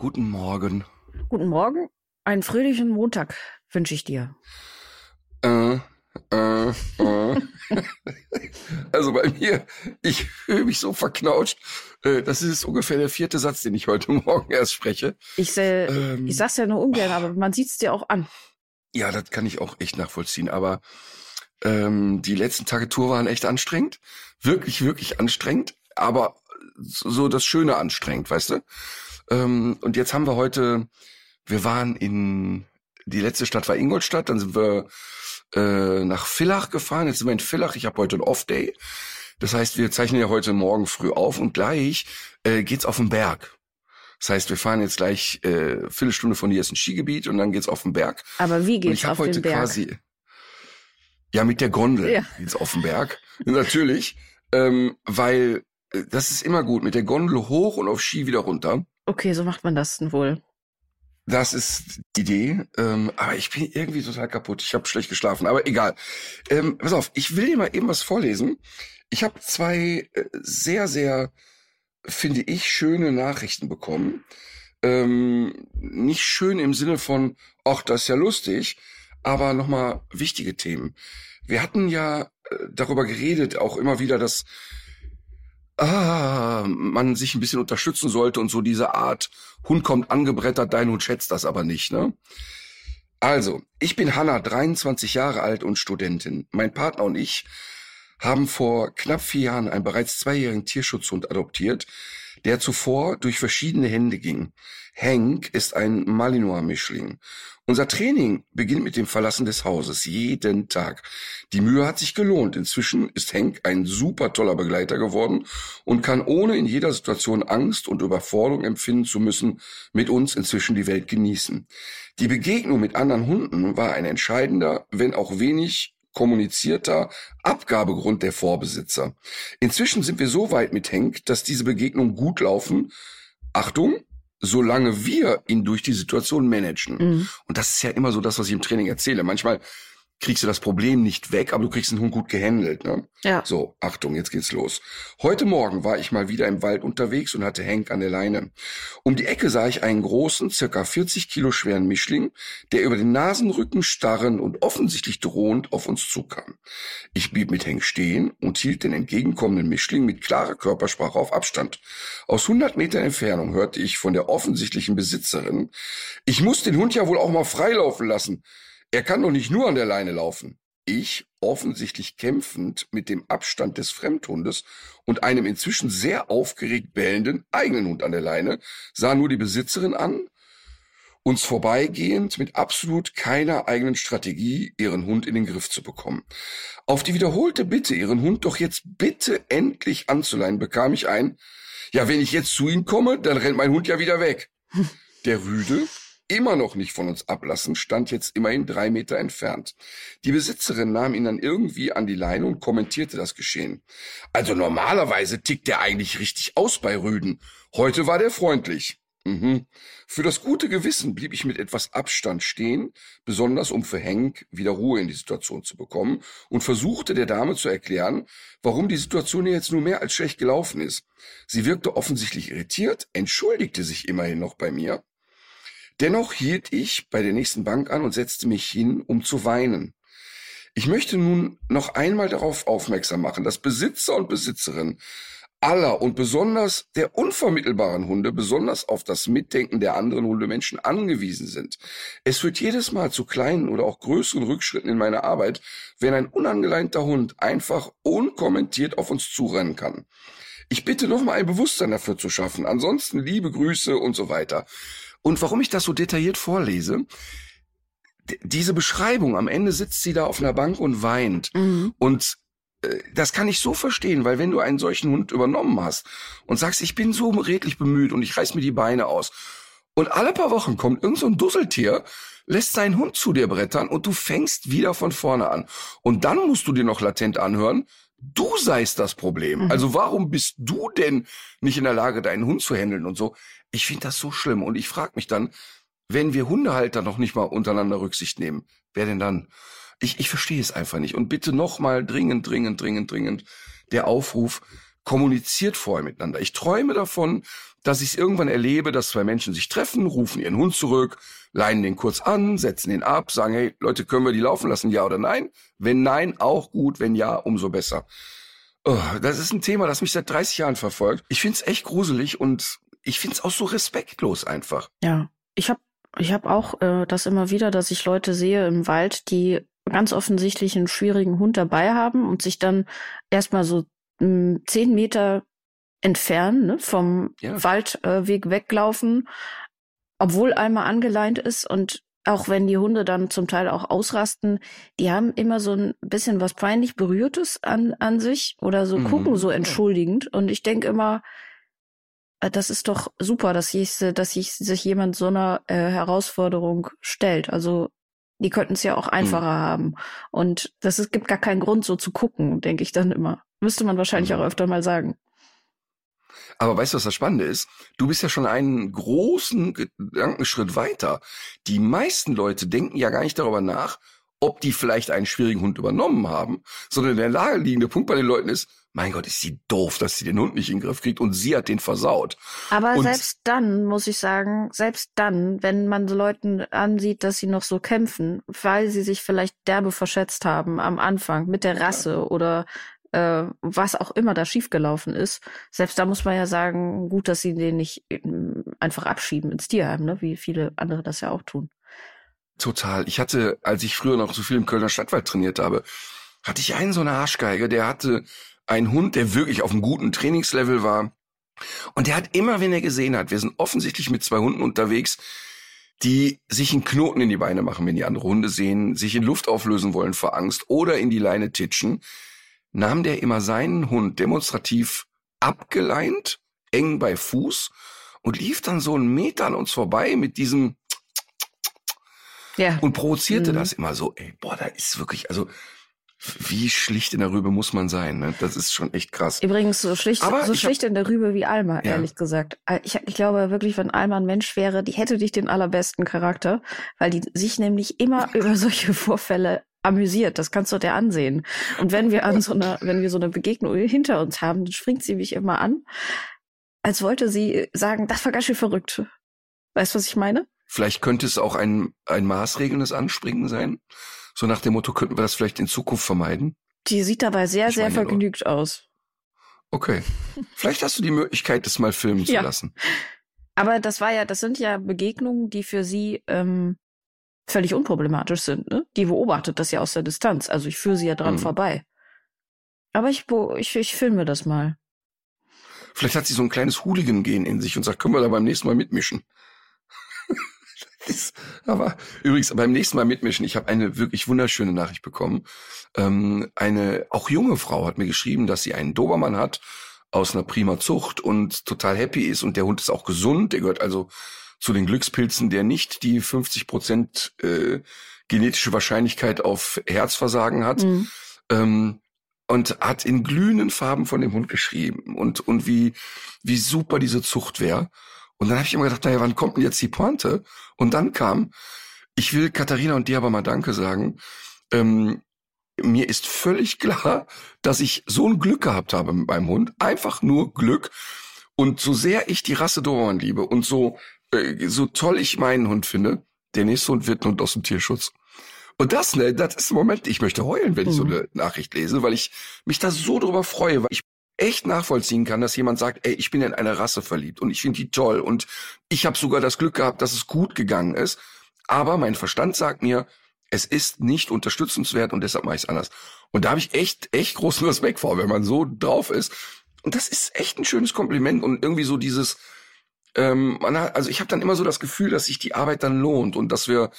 Guten Morgen. Guten Morgen. Einen fröhlichen Montag wünsche ich dir. Äh, äh, äh. also bei mir, ich fühle mich so verknautscht. Äh, Das ist ungefähr der vierte Satz, den ich heute Morgen erst spreche. Ich, äh, Ähm. ich sag's ja nur ungern, aber man sieht's dir auch an. Ja, das kann ich auch echt nachvollziehen. Aber ähm, die letzten Tage Tour waren echt anstrengend. Wirklich, wirklich anstrengend. Aber so das Schöne anstrengend, weißt du? Ähm, und jetzt haben wir heute, wir waren in, die letzte Stadt war Ingolstadt, dann sind wir äh, nach Villach gefahren. Jetzt sind wir in Villach. Ich habe heute einen Off-Day. Das heißt, wir zeichnen ja heute Morgen früh auf und gleich äh, geht's auf den Berg. Das heißt, wir fahren jetzt gleich äh, Viertelstunde von hier ist ein Skigebiet und dann geht's auf den Berg. Aber wie geht's ich habe auf heute den Berg? quasi ja mit der Gondel Ja. geht's auf den Berg natürlich, ähm, weil äh, das ist immer gut mit der Gondel hoch und auf Ski wieder runter. Okay, so macht man das denn wohl. Das ist die Idee. Ähm, aber ich bin irgendwie total kaputt. Ich habe schlecht geschlafen. Aber egal. Ähm, pass auf, ich will dir mal eben was vorlesen. Ich habe zwei äh, sehr, sehr, finde ich, schöne Nachrichten bekommen. Ähm, nicht schön im Sinne von, ach, das ist ja lustig, aber nochmal wichtige Themen. Wir hatten ja äh, darüber geredet, auch immer wieder, dass ah, man sich ein bisschen unterstützen sollte und so diese Art, Hund kommt angebrettert, dein Hund schätzt das aber nicht, ne? Also, ich bin Hanna, 23 Jahre alt und Studentin. Mein Partner und ich haben vor knapp vier Jahren einen bereits zweijährigen Tierschutzhund adoptiert, der zuvor durch verschiedene Hände ging. Hank ist ein Malinois-Mischling. Unser Training beginnt mit dem Verlassen des Hauses, jeden Tag. Die Mühe hat sich gelohnt. Inzwischen ist Hank ein super toller Begleiter geworden und kann ohne in jeder Situation Angst und Überforderung empfinden zu müssen, mit uns inzwischen die Welt genießen. Die Begegnung mit anderen Hunden war ein entscheidender, wenn auch wenig kommunizierter Abgabegrund der Vorbesitzer. Inzwischen sind wir so weit mit Hank, dass diese Begegnungen gut laufen. Achtung, solange wir ihn durch die Situation managen. Mhm. Und das ist ja immer so das, was ich im Training erzähle. Manchmal kriegst du das Problem nicht weg, aber du kriegst den Hund gut gehandelt. Ne? Ja. So, Achtung, jetzt geht's los. Heute Morgen war ich mal wieder im Wald unterwegs und hatte Hank an der Leine. Um die Ecke sah ich einen großen, circa 40 Kilo schweren Mischling, der über den Nasenrücken starrend und offensichtlich drohend auf uns zukam. Ich blieb mit Hank stehen und hielt den entgegenkommenden Mischling mit klarer Körpersprache auf Abstand. Aus 100 Metern Entfernung hörte ich von der offensichtlichen Besitzerin, ich muss den Hund ja wohl auch mal freilaufen lassen. Er kann doch nicht nur an der Leine laufen. Ich, offensichtlich kämpfend mit dem Abstand des Fremdhundes und einem inzwischen sehr aufgeregt bellenden eigenen Hund an der Leine, sah nur die Besitzerin an, uns vorbeigehend mit absolut keiner eigenen Strategie, ihren Hund in den Griff zu bekommen. Auf die wiederholte Bitte, ihren Hund doch jetzt bitte endlich anzuleihen, bekam ich ein, ja, wenn ich jetzt zu ihm komme, dann rennt mein Hund ja wieder weg. Der Rüde, immer noch nicht von uns ablassen, stand jetzt immerhin drei Meter entfernt. Die Besitzerin nahm ihn dann irgendwie an die Leine und kommentierte das Geschehen. Also normalerweise tickt er eigentlich richtig aus bei Rüden. Heute war der freundlich. Mhm. Für das gute Gewissen blieb ich mit etwas Abstand stehen, besonders um für Henk wieder Ruhe in die Situation zu bekommen und versuchte der Dame zu erklären, warum die Situation jetzt nur mehr als schlecht gelaufen ist. Sie wirkte offensichtlich irritiert, entschuldigte sich immerhin noch bei mir. Dennoch hielt ich bei der nächsten Bank an und setzte mich hin, um zu weinen. Ich möchte nun noch einmal darauf aufmerksam machen, dass Besitzer und Besitzerinnen aller und besonders der unvermittelbaren Hunde besonders auf das Mitdenken der anderen Hundemenschen angewiesen sind. Es führt jedes Mal zu kleinen oder auch größeren Rückschritten in meiner Arbeit, wenn ein unangeleinter Hund einfach unkommentiert auf uns zurennen kann. Ich bitte nochmal ein Bewusstsein dafür zu schaffen. Ansonsten liebe Grüße und so weiter. Und warum ich das so detailliert vorlese, diese Beschreibung, am Ende sitzt sie da auf einer Bank und weint. Mhm. Und äh, das kann ich so verstehen, weil wenn du einen solchen Hund übernommen hast und sagst, ich bin so redlich bemüht und ich reiß mir die Beine aus und alle paar Wochen kommt irgend so ein Dusseltier, lässt seinen Hund zu dir brettern und du fängst wieder von vorne an. Und dann musst du dir noch latent anhören, du seist das Problem. Mhm. Also warum bist du denn nicht in der Lage, deinen Hund zu handeln und so? Ich finde das so schlimm und ich frage mich dann, wenn wir Hundehalter noch nicht mal untereinander Rücksicht nehmen, wer denn dann? Ich, ich verstehe es einfach nicht. Und bitte nochmal dringend, dringend, dringend, dringend der Aufruf, kommuniziert vorher miteinander. Ich träume davon, dass ich es irgendwann erlebe, dass zwei Menschen sich treffen, rufen ihren Hund zurück, leihen den kurz an, setzen ihn ab, sagen, hey Leute, können wir die laufen lassen, ja oder nein? Wenn nein, auch gut, wenn ja, umso besser. Oh, das ist ein Thema, das mich seit 30 Jahren verfolgt. Ich find's echt gruselig und ich find's auch so respektlos einfach. Ja, ich habe ich hab auch äh, das immer wieder, dass ich Leute sehe im Wald, die ganz offensichtlich einen schwierigen Hund dabei haben und sich dann erstmal so mh, zehn Meter entfernen, ne, vom ja. Waldweg äh, weglaufen, obwohl einmal angeleint ist und auch wenn die Hunde dann zum Teil auch ausrasten, die haben immer so ein bisschen was peinlich Berührtes an, an sich oder so mhm. gucken so entschuldigend. Und ich denke immer, äh, das ist doch super, dass, ich, dass ich, sich jemand so einer äh, Herausforderung stellt. Also die könnten es ja auch einfacher mhm. haben. Und das ist, gibt gar keinen Grund, so zu gucken, denke ich dann immer. Müsste man wahrscheinlich mhm. auch öfter mal sagen. Aber weißt du, was das Spannende ist? Du bist ja schon einen großen Gedankenschritt weiter. Die meisten Leute denken ja gar nicht darüber nach, ob die vielleicht einen schwierigen Hund übernommen haben, sondern der naheliegende Punkt bei den Leuten ist, mein Gott, ist sie doof, dass sie den Hund nicht in den Griff kriegt und sie hat den versaut. Aber und selbst dann, muss ich sagen, selbst dann, wenn man so Leuten ansieht, dass sie noch so kämpfen, weil sie sich vielleicht derbe verschätzt haben am Anfang mit der Rasse ja. oder äh, was auch immer da schiefgelaufen ist, selbst da muss man ja sagen, gut, dass sie den nicht ähm, einfach abschieben ins Tierheim, ne? wie viele andere das ja auch tun. Total. Ich hatte, als ich früher noch so viel im Kölner Stadtwald trainiert habe, hatte ich einen so eine Arschgeige, der hatte einen Hund, der wirklich auf einem guten Trainingslevel war. Und der hat immer, wenn er gesehen hat, wir sind offensichtlich mit zwei Hunden unterwegs, die sich einen Knoten in die Beine machen, wenn die andere Hunde sehen, sich in Luft auflösen wollen vor Angst oder in die Leine titschen, nahm der immer seinen Hund demonstrativ abgeleint, eng bei Fuß und lief dann so einen Meter an uns vorbei mit diesem ja. und provozierte mhm. das immer so, ey, boah, da ist wirklich, also wie schlicht in der Rübe muss man sein, ne? Das ist schon echt krass. Übrigens so schlicht, Aber so schlicht hab, in der Rübe wie Alma, ja. ehrlich gesagt. Äh, ich, ich glaube wirklich, wenn Alma ein Mensch wäre, die hätte dich den allerbesten Charakter, weil die sich nämlich immer über solche Vorfälle amüsiert. Das kannst du dir ansehen. Und wenn wir an so einer, wenn wir so eine Begegnung hinter uns haben, dann springt sie mich immer an, als wollte sie sagen, das war ganz schön verrückt. Weißt du, was ich meine? Vielleicht könnte es auch ein, ein maßregelndes Anspringen sein. So nach dem Motto, könnten wir das vielleicht in Zukunft vermeiden? Die sieht dabei sehr, ich sehr vergnügt nur. aus. Okay. Vielleicht hast du die Möglichkeit, das mal filmen zu ja. lassen. Aber das war ja, das sind ja Begegnungen, die für sie ähm, völlig unproblematisch sind. Ne? Die beobachtet das ja aus der Distanz. Also ich führe sie ja dran mhm. vorbei. Aber ich, ich, ich filme das mal. Vielleicht hat sie so ein kleines Hooligan-Gen in sich und sagt, können wir da beim nächsten Mal mitmischen. Aber übrigens, beim nächsten Mal mitmischen, ich habe eine wirklich wunderschöne Nachricht bekommen. Ähm, eine auch junge Frau hat mir geschrieben, dass sie einen Dobermann hat aus einer prima Zucht und total happy ist und der Hund ist auch gesund. Der gehört also zu den Glückspilzen, der nicht die 50 Prozent äh, genetische Wahrscheinlichkeit auf Herzversagen hat. Mhm. Ähm, und hat in glühenden Farben von dem Hund geschrieben und, und wie, wie super diese Zucht wäre. Und dann habe ich immer gedacht, naja, wann kommt denn jetzt die Pointe? Und dann kam, ich will Katharina und dir aber mal Danke sagen. Ähm, mir ist völlig klar, dass ich so ein Glück gehabt habe mit meinem Hund. Einfach nur Glück. Und so sehr ich die Rasse Dobermann liebe und so äh, so toll ich meinen Hund finde, der nächste Hund wird ein Hund aus dem Tierschutz. Und das, ne, das ist im Moment, ich möchte heulen, wenn ich so mhm. eine Nachricht lese, weil ich mich da so drüber freue, weil ich echt nachvollziehen kann, dass jemand sagt, ey, ich bin in eine Rasse verliebt und ich finde die toll und ich habe sogar das Glück gehabt, dass es gut gegangen ist. Aber mein Verstand sagt mir, es ist nicht unterstützenswert und deshalb mache ich es anders. Und da habe ich echt, echt großen Respekt vor, wenn man so drauf ist. Und das ist echt ein schönes Kompliment und irgendwie so dieses, ähm, hat, also ich habe dann immer so das Gefühl, dass sich die Arbeit dann lohnt und dass wir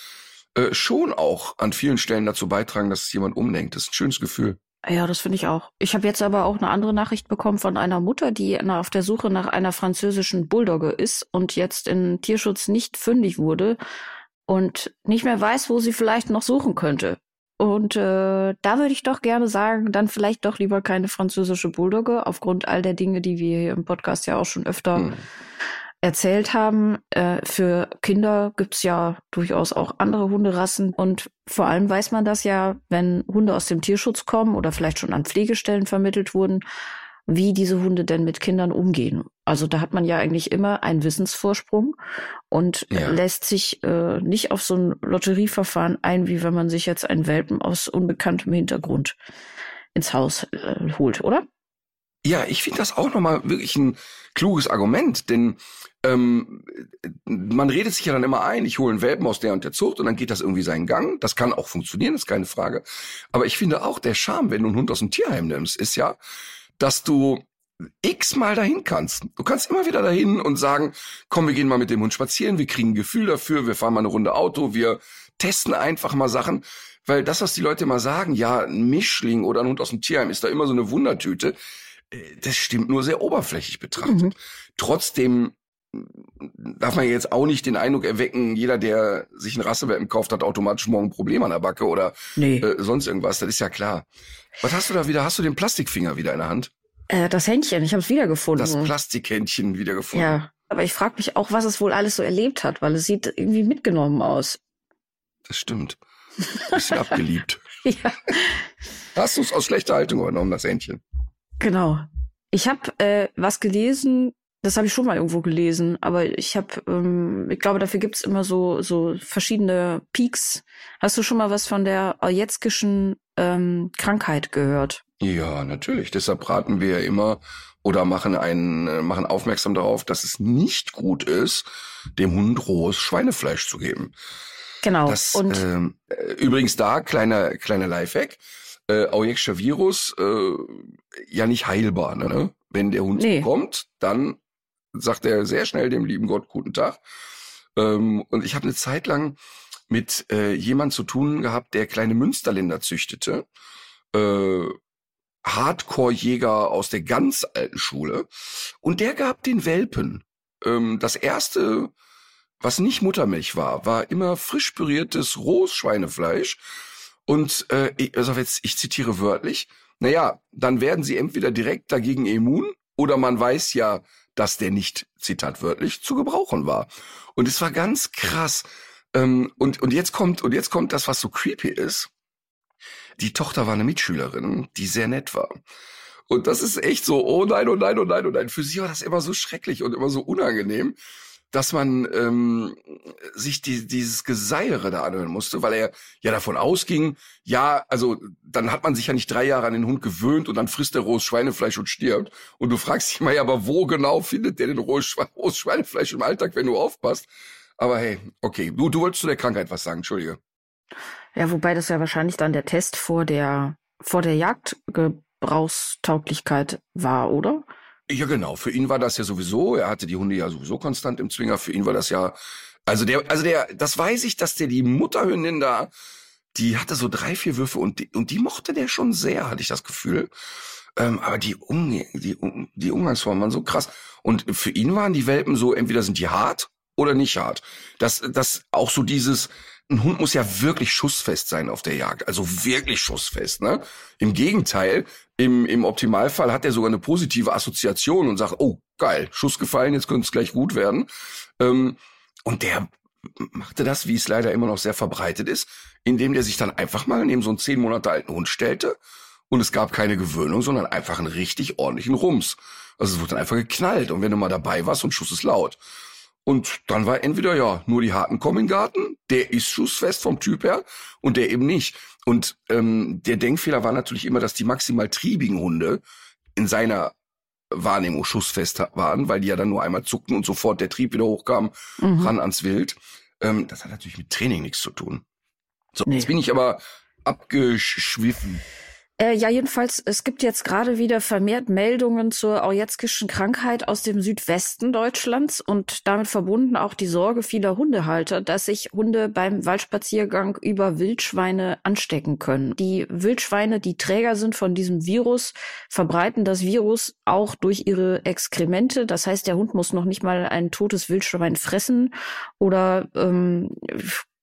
äh, schon auch an vielen Stellen dazu beitragen, dass jemand umdenkt. Das ist ein schönes Gefühl. Ja, das finde ich auch. Ich habe jetzt aber auch eine andere Nachricht bekommen von einer Mutter, die auf der Suche nach einer französischen Bulldogge ist und jetzt in Tierschutz nicht fündig wurde und nicht mehr weiß, wo sie vielleicht noch suchen könnte. Und äh, da würde ich doch gerne sagen, dann vielleicht doch lieber keine französische Bulldogge, aufgrund all der Dinge, die wir hier im Podcast ja auch schon öfter hm erzählt haben. Äh, für Kinder gibt's ja durchaus auch andere Hunderassen und vor allem weiß man das ja, wenn Hunde aus dem Tierschutz kommen oder vielleicht schon an Pflegestellen vermittelt wurden, wie diese Hunde denn mit Kindern umgehen. Also da hat man ja eigentlich immer einen Wissensvorsprung und ja. lässt sich äh, nicht auf so ein Lotterieverfahren ein, wie wenn man sich jetzt einen Welpen aus unbekanntem Hintergrund ins Haus äh, holt, oder? Ja, ich finde das auch nochmal wirklich ein kluges Argument, denn ähm, man redet sich ja dann immer ein, ich hole einen Welpen aus der und der Zucht und dann geht das irgendwie seinen Gang. Das kann auch funktionieren, ist keine Frage. Aber ich finde auch der Charme, wenn du einen Hund aus dem Tierheim nimmst, ist ja, dass du x-mal dahin kannst. Du kannst immer wieder dahin und sagen, komm, wir gehen mal mit dem Hund spazieren, wir kriegen ein Gefühl dafür, wir fahren mal eine Runde Auto, wir testen einfach mal Sachen. Weil das, was die Leute immer sagen, ja, ein Mischling oder ein Hund aus dem Tierheim ist da immer so eine Wundertüte das stimmt nur sehr oberflächlich betrachtet. Mhm. Trotzdem darf man jetzt auch nicht den Eindruck erwecken, jeder, der sich einen Rassewelpen kauft, hat automatisch morgen ein Problem an der Backe oder nee. äh, sonst irgendwas. Das ist ja klar. Was hast du da wieder? Hast du den Plastikfinger wieder in der Hand? Äh, das Händchen, ich habe es wiedergefunden. Das Plastikhändchen wiedergefunden. Ja, aber ich frage mich auch, was es wohl alles so erlebt hat, weil es sieht irgendwie mitgenommen aus. Das stimmt. Bisschen abgeliebt. ja. Hast du es aus schlechter Haltung übernommen, das Händchen? Genau. Ich habe äh, was gelesen, das habe ich schon mal irgendwo gelesen, aber ich habe, ähm, ich glaube, dafür gibt's immer so so verschiedene Peaks. Hast du schon mal was von der Ojetzkischen ähm, Krankheit gehört? Ja, natürlich. Deshalb raten wir immer oder machen einen äh, machen aufmerksam darauf, dass es nicht gut ist, dem Hund rohes Schweinefleisch zu geben. Genau. Das, und ähm, äh, übrigens da kleiner kleiner Lifehack äh, Aujexscher Virus äh, ja nicht heilbar. Ne? Wenn der Hund nee. kommt, dann sagt er sehr schnell dem lieben Gott guten Tag. Ähm, und ich habe eine Zeit lang mit äh, jemand zu tun gehabt, der kleine Münsterländer züchtete. Äh, Hardcore-Jäger aus der ganz alten Schule. Und der gab den Welpen. Ähm, das erste, was nicht Muttermilch war, war immer frisch püriertes rohes Schweinefleisch und äh, ich, also jetzt, ich zitiere wörtlich, naja, dann werden sie entweder direkt dagegen immun oder man weiß ja, dass der nicht, Zitat wörtlich, zu gebrauchen war. Und es war ganz krass. Ähm, und, und jetzt kommt, und jetzt kommt das, was so creepy ist. Die Tochter war eine Mitschülerin, die sehr nett war. Und das ist echt so, oh nein, oh nein, oh nein, oh nein. Für sie war das immer so schrecklich und immer so unangenehm dass man ähm, sich die, dieses Geseiere da anhören musste, weil er ja davon ausging, ja, also dann hat man sich ja nicht drei Jahre an den Hund gewöhnt und dann frisst er rohes Schweinefleisch und stirbt. Und du fragst dich mal, ja, aber wo genau findet der denn rohes, rohes Schweinefleisch im Alltag, wenn du aufpasst? Aber hey, okay, du, du wolltest zu der Krankheit was sagen, Entschuldige. Ja, wobei das ja wahrscheinlich dann der Test vor der, vor der Jagdgebrauchstauglichkeit war, oder? Ja, genau. Für ihn war das ja sowieso, er hatte die Hunde ja sowieso konstant im Zwinger. Für ihn war das ja, also der, also der, das weiß ich, dass der die Mutterhündin da, die hatte so drei, vier Würfe und die, und die mochte der schon sehr, hatte ich das Gefühl. Ähm, aber die, um, die, die Umgangsformen waren so krass. Und für ihn waren die Welpen so, entweder sind die hart oder nicht hart. Das, das auch so dieses, ein Hund muss ja wirklich schussfest sein auf der Jagd. Also wirklich schussfest, ne? Im Gegenteil, im, im Optimalfall hat er sogar eine positive Assoziation und sagt, oh, geil, Schuss gefallen, jetzt könnte es gleich gut werden. Ähm, und der machte das, wie es leider immer noch sehr verbreitet ist, indem der sich dann einfach mal neben so einen zehn Monate alten Hund stellte und es gab keine Gewöhnung, sondern einfach einen richtig ordentlichen Rums. Also es wurde dann einfach geknallt und wenn du mal dabei warst und Schuss ist laut. Und dann war entweder ja nur die harten kommen in den Garten, der ist schussfest vom Typ her und der eben nicht. Und ähm, der Denkfehler war natürlich immer, dass die maximal triebigen Hunde in seiner Wahrnehmung schussfest waren, weil die ja dann nur einmal zuckten und sofort der Trieb wieder hochkam, mhm. ran ans Wild. Ähm, das hat natürlich mit Training nichts zu tun. So, nee. jetzt bin ich aber abgeschwiffen. Äh, ja, jedenfalls, es gibt jetzt gerade wieder vermehrt Meldungen zur Aujetzkischen Krankheit aus dem Südwesten Deutschlands und damit verbunden auch die Sorge vieler Hundehalter, dass sich Hunde beim Waldspaziergang über Wildschweine anstecken können. Die Wildschweine, die Träger sind von diesem Virus, verbreiten das Virus auch durch ihre Exkremente. Das heißt, der Hund muss noch nicht mal ein totes Wildschwein fressen oder ähm,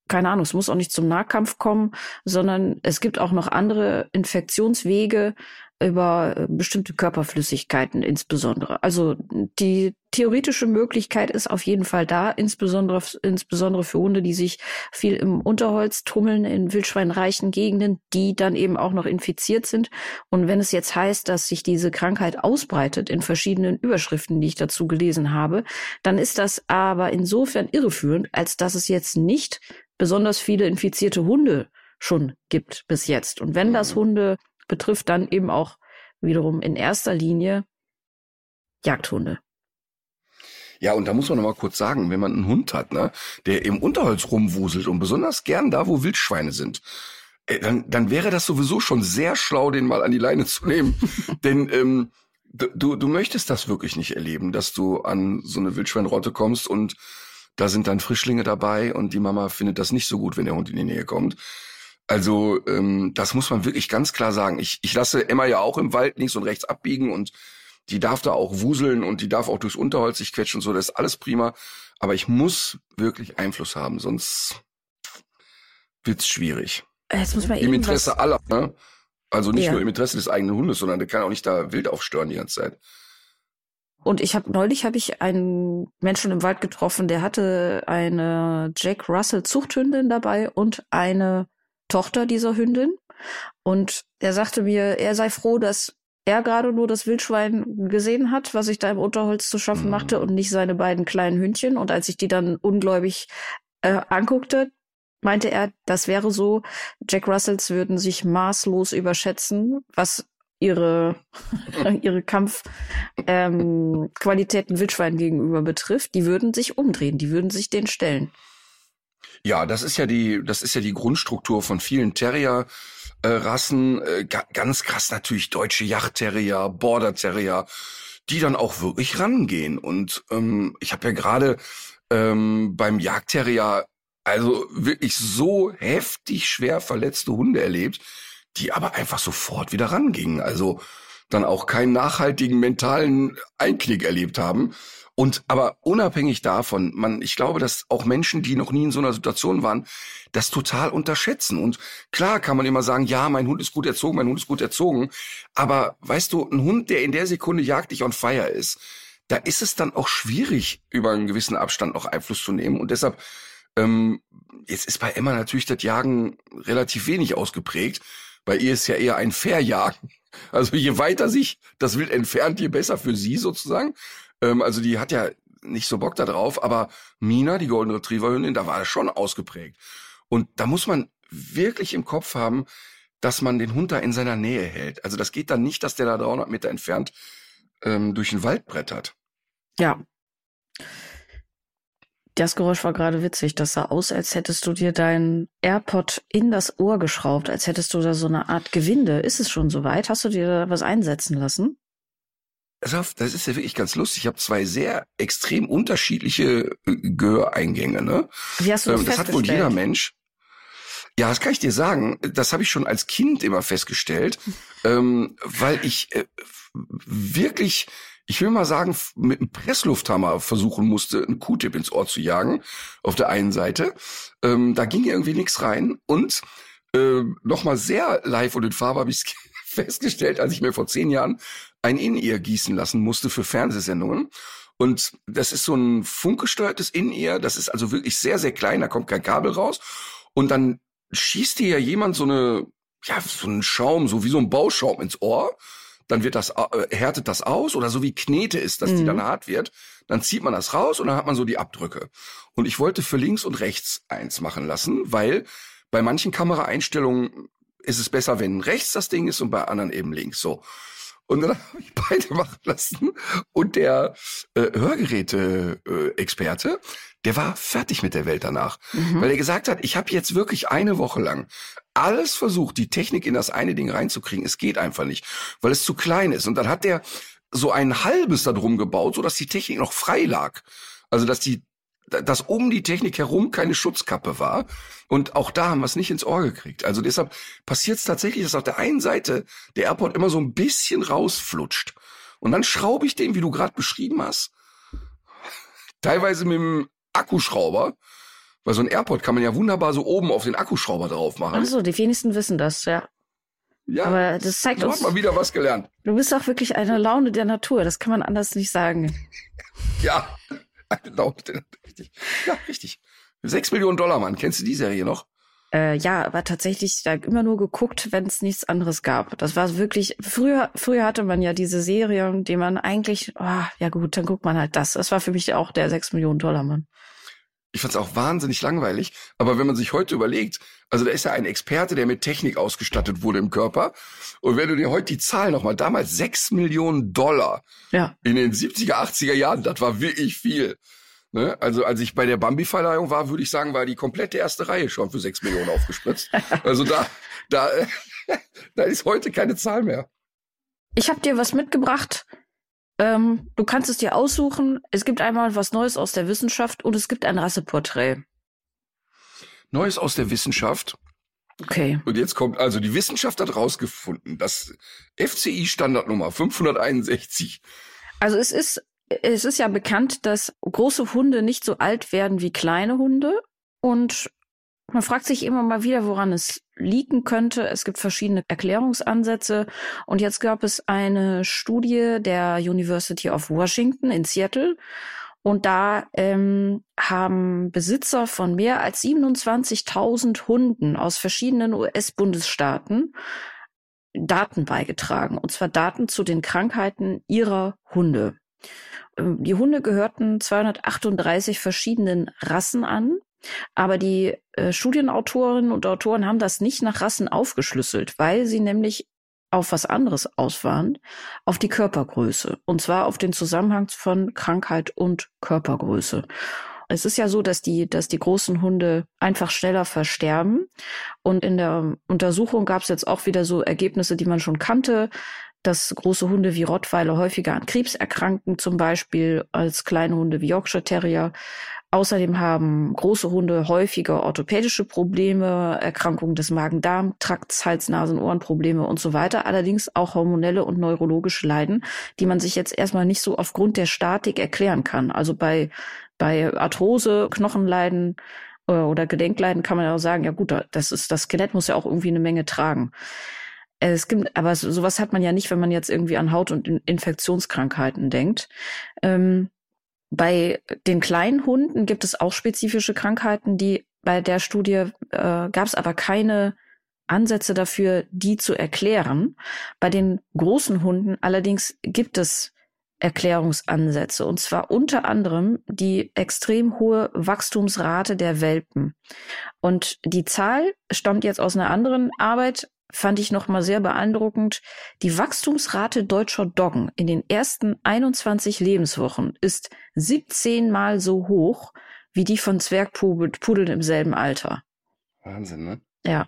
keine Ahnung, es muss auch nicht zum Nahkampf kommen, sondern es gibt auch noch andere Infektionswege über äh, bestimmte Körperflüssigkeiten insbesondere. Also die theoretische Möglichkeit ist auf jeden Fall da, insbesondere, insbesondere für Hunde, die sich viel im Unterholz tummeln, in wildschweinreichen Gegenden, die dann eben auch noch infiziert sind. Und wenn es jetzt heißt, dass sich diese Krankheit ausbreitet in verschiedenen Überschriften, die ich dazu gelesen habe, dann ist das aber insofern irreführend, als dass es jetzt nicht besonders viele infizierte Hunde schon gibt bis jetzt. Und wenn das mhm. Hunde betrifft, dann eben auch wiederum in erster Linie Jagdhunde. Ja, und da muss man noch mal kurz sagen, wenn man einen Hund hat, ne, der im Unterholz rumwuselt und besonders gern da, wo Wildschweine sind, äh, dann, dann wäre das sowieso schon sehr schlau, den mal an die Leine zu nehmen. Denn ähm, du, du möchtest das wirklich nicht erleben, dass du an so eine Wildschweinrotte kommst und da sind dann Frischlinge dabei und die Mama findet das nicht so gut, wenn der Hund in die Nähe kommt. Also ähm, das muss man wirklich ganz klar sagen. Ich, ich lasse Emma ja auch im Wald links und rechts abbiegen und die darf da auch wuseln und die darf auch durchs Unterholz sich quetschen und so, das ist alles prima. Aber ich muss wirklich Einfluss haben, sonst wird's schwierig. Jetzt muss man Im Interesse aller, ne? Also nicht ja. nur im Interesse des eigenen Hundes, sondern der kann auch nicht da wild aufstören die ganze Zeit. Und ich habe neulich habe ich einen Menschen im Wald getroffen, der hatte eine Jack Russell Zuchthündin dabei und eine Tochter dieser Hündin. Und er sagte mir, er sei froh, dass er gerade nur das Wildschwein gesehen hat, was ich da im Unterholz zu schaffen machte und nicht seine beiden kleinen Hündchen. Und als ich die dann ungläubig äh, anguckte, meinte er, das wäre so, Jack Russells würden sich maßlos überschätzen, was ihre, ihre Kampfqualitäten ähm, Wildschweinen gegenüber betrifft, die würden sich umdrehen, die würden sich den stellen. Ja, das ist ja die, das ist ja die Grundstruktur von vielen Terrier. Äh, Rassen, äh, ganz krass natürlich deutsche Yachtterrier, Border Terrier, die dann auch wirklich rangehen. Und ähm, ich habe ja gerade ähm, beim Jagdterrier also wirklich so heftig schwer verletzte Hunde erlebt, die aber einfach sofort wieder rangingen. Also dann auch keinen nachhaltigen mentalen Einknick erlebt haben. Und aber unabhängig davon, man, ich glaube, dass auch Menschen, die noch nie in so einer Situation waren, das total unterschätzen. Und klar kann man immer sagen, ja, mein Hund ist gut erzogen, mein Hund ist gut erzogen. Aber weißt du, ein Hund, der in der Sekunde jagdlich on fire ist, da ist es dann auch schwierig, über einen gewissen Abstand noch Einfluss zu nehmen. Und deshalb, ähm, jetzt ist bei Emma natürlich das Jagen relativ wenig ausgeprägt. Bei ihr ist ja eher ein Verjagen. Also je weiter sich das Wild entfernt, je besser für sie sozusagen. Ähm, also die hat ja nicht so Bock da drauf, aber Mina, die Golden Retriever Hündin, da war das schon ausgeprägt. Und da muss man wirklich im Kopf haben, dass man den Hund da in seiner Nähe hält. Also das geht dann nicht, dass der da 300 Meter entfernt ähm, durch den Wald brettert. Ja. Das Geräusch war gerade witzig. Das sah aus, als hättest du dir dein AirPod in das Ohr geschraubt, als hättest du da so eine Art Gewinde. Ist es schon soweit? Hast du dir da was einsetzen lassen? Das ist ja wirklich ganz lustig. Ich habe zwei sehr extrem unterschiedliche äh, Gehöreingänge. Ne? Wie hast du das, ähm, das hat wohl jeder Mensch. Ja, das kann ich dir sagen. Das habe ich schon als Kind immer festgestellt, ähm, weil ich äh, wirklich ich will mal sagen, mit einem Presslufthammer versuchen musste, einen Q-Tip ins Ohr zu jagen, auf der einen Seite. Ähm, da ging irgendwie nichts rein. Und äh, nochmal sehr live und in Farbe habe ich festgestellt, als ich mir vor zehn Jahren ein In-Ear gießen lassen musste für Fernsehsendungen. Und das ist so ein funkgesteuertes In-Ear. Das ist also wirklich sehr, sehr klein. Da kommt kein Kabel raus. Und dann schießt dir ja jemand so eine, ja, so einen Schaum, so wie so ein Bauschaum ins Ohr dann wird das, äh, härtet das aus oder so wie Knete ist, dass mhm. die dann hart wird. Dann zieht man das raus und dann hat man so die Abdrücke. Und ich wollte für links und rechts eins machen lassen, weil bei manchen Kameraeinstellungen ist es besser, wenn rechts das Ding ist und bei anderen eben links. So. Und dann habe ich beide machen lassen. Und der äh, Hörgeräte-Experte, der war fertig mit der Welt danach. Mhm. Weil er gesagt hat, ich habe jetzt wirklich eine Woche lang alles versucht, die Technik in das eine Ding reinzukriegen. Es geht einfach nicht, weil es zu klein ist. Und dann hat der so ein halbes da drum gebaut, so dass die Technik noch frei lag. Also dass die dass um die Technik herum keine Schutzkappe war. Und auch da haben wir es nicht ins Ohr gekriegt. Also deshalb passiert es tatsächlich, dass auf der einen Seite der Airport immer so ein bisschen rausflutscht. Und dann schraube ich den, wie du gerade beschrieben hast, teilweise mit dem Akkuschrauber. Weil so ein Airport kann man ja wunderbar so oben auf den Akkuschrauber drauf machen. Also die wenigsten wissen das, ja. Ja, Aber das zeigt so uns, hat man wieder was gelernt. du bist auch wirklich eine Laune der Natur. Das kann man anders nicht sagen. Ja, eine Laute. Richtig. Ja, richtig. Sechs Millionen Dollar, Mann. Kennst du die Serie noch? Äh, ja, aber tatsächlich da immer nur geguckt, wenn es nichts anderes gab. Das war wirklich, früher, früher hatte man ja diese Serien, die man eigentlich, oh, ja gut, dann guckt man halt das. Das war für mich auch der sechs Millionen Dollar Mann. Ich fand's auch wahnsinnig langweilig. Aber wenn man sich heute überlegt, also da ist ja ein Experte, der mit Technik ausgestattet wurde im Körper. Und wenn du dir heute die Zahl nochmal, damals sechs Millionen Dollar Ja. in den 70er, 80er Jahren, das war wirklich viel. Ne? Also als ich bei der Bambi-Verleihung war, würde ich sagen, war die komplette erste Reihe schon für sechs Millionen aufgespritzt. Also da, da, da ist heute keine Zahl mehr. Ich habe dir was mitgebracht. Ähm, du kannst es dir aussuchen. Es gibt einmal was Neues aus der Wissenschaft und es gibt ein Rasseporträt. Neues aus der Wissenschaft. Okay. Und jetzt kommt, also die Wissenschaft hat rausgefunden, dass FCI Standardnummer 561 Also es ist, es ist ja bekannt, dass große Hunde nicht so alt werden wie kleine Hunde. Und man fragt sich immer mal wieder, woran es liegen könnte. Es gibt verschiedene Erklärungsansätze. Und jetzt gab es eine Studie der University of Washington in Seattle. Und da ähm, haben Besitzer von mehr als 27.000 Hunden aus verschiedenen US-Bundesstaaten Daten beigetragen. Und zwar Daten zu den Krankheiten ihrer Hunde. Ähm, Die Hunde gehörten 238 verschiedenen Rassen an. Aber die äh, Studienautorinnen und Autoren haben das nicht nach Rassen aufgeschlüsselt, weil sie nämlich auf was anderes aus waren, auf die Körpergröße. Und zwar auf den Zusammenhang von Krankheit und Körpergröße. Es ist ja so, dass die, dass die großen Hunde einfach schneller versterben. Und in der Untersuchung gab es jetzt auch wieder so Ergebnisse, die man schon kannte, dass große Hunde wie Rottweiler häufiger an Krebs erkranken, zum Beispiel als kleine Hunde wie Yorkshire Terrier. Außerdem haben große Hunde häufiger orthopädische Probleme, Erkrankungen des Magen-Darm-Trakts, Hals-Nasen-Ohrenprobleme und so weiter. Allerdings auch hormonelle und neurologische Leiden, die man sich jetzt erstmal nicht so aufgrund der Statik erklären kann. Also bei, bei Arthrose, Knochenleiden äh, oder Gelenkleiden kann man ja auch sagen, ja gut, das ist, das Skelett muss ja auch irgendwie eine Menge tragen. Es gibt, aber so- sowas hat man ja nicht, wenn man jetzt irgendwie an Haut- und In- Infektionskrankheiten denkt. Ähm, bei den kleinen Hunden gibt es auch spezifische Krankheiten, die bei der Studie äh, gab es aber keine Ansätze dafür, die zu erklären. Bei den großen Hunden allerdings gibt es Erklärungsansätze und zwar unter anderem die extrem hohe Wachstumsrate der Welpen. Und die Zahl stammt jetzt aus einer anderen Arbeit, fand ich nochmal sehr beeindruckend. Die Wachstumsrate deutscher Doggen in den ersten 21 Lebenswochen ist 17 mal so hoch wie die von Zwergpudeln im selben Alter. Wahnsinn, ne? Ja.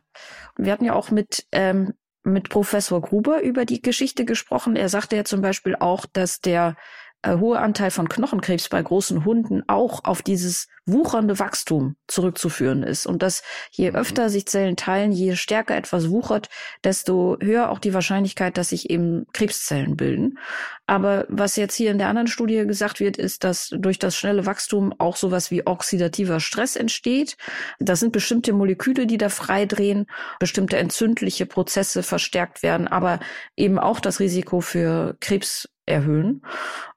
Und wir hatten ja auch mit, ähm, mit Professor Gruber über die Geschichte gesprochen. Er sagte ja zum Beispiel auch, dass der äh, hohe Anteil von Knochenkrebs bei großen Hunden auch auf dieses wuchernde Wachstum zurückzuführen ist. Und dass je Mhm. öfter sich Zellen teilen, je stärker etwas wuchert, desto höher auch die Wahrscheinlichkeit, dass sich eben Krebszellen bilden. Aber was jetzt hier in der anderen Studie gesagt wird, ist, dass durch das schnelle Wachstum auch sowas wie oxidativer Stress entsteht. Das sind bestimmte Moleküle, die da freidrehen, bestimmte entzündliche Prozesse verstärkt werden, aber eben auch das Risiko für Krebs erhöhen.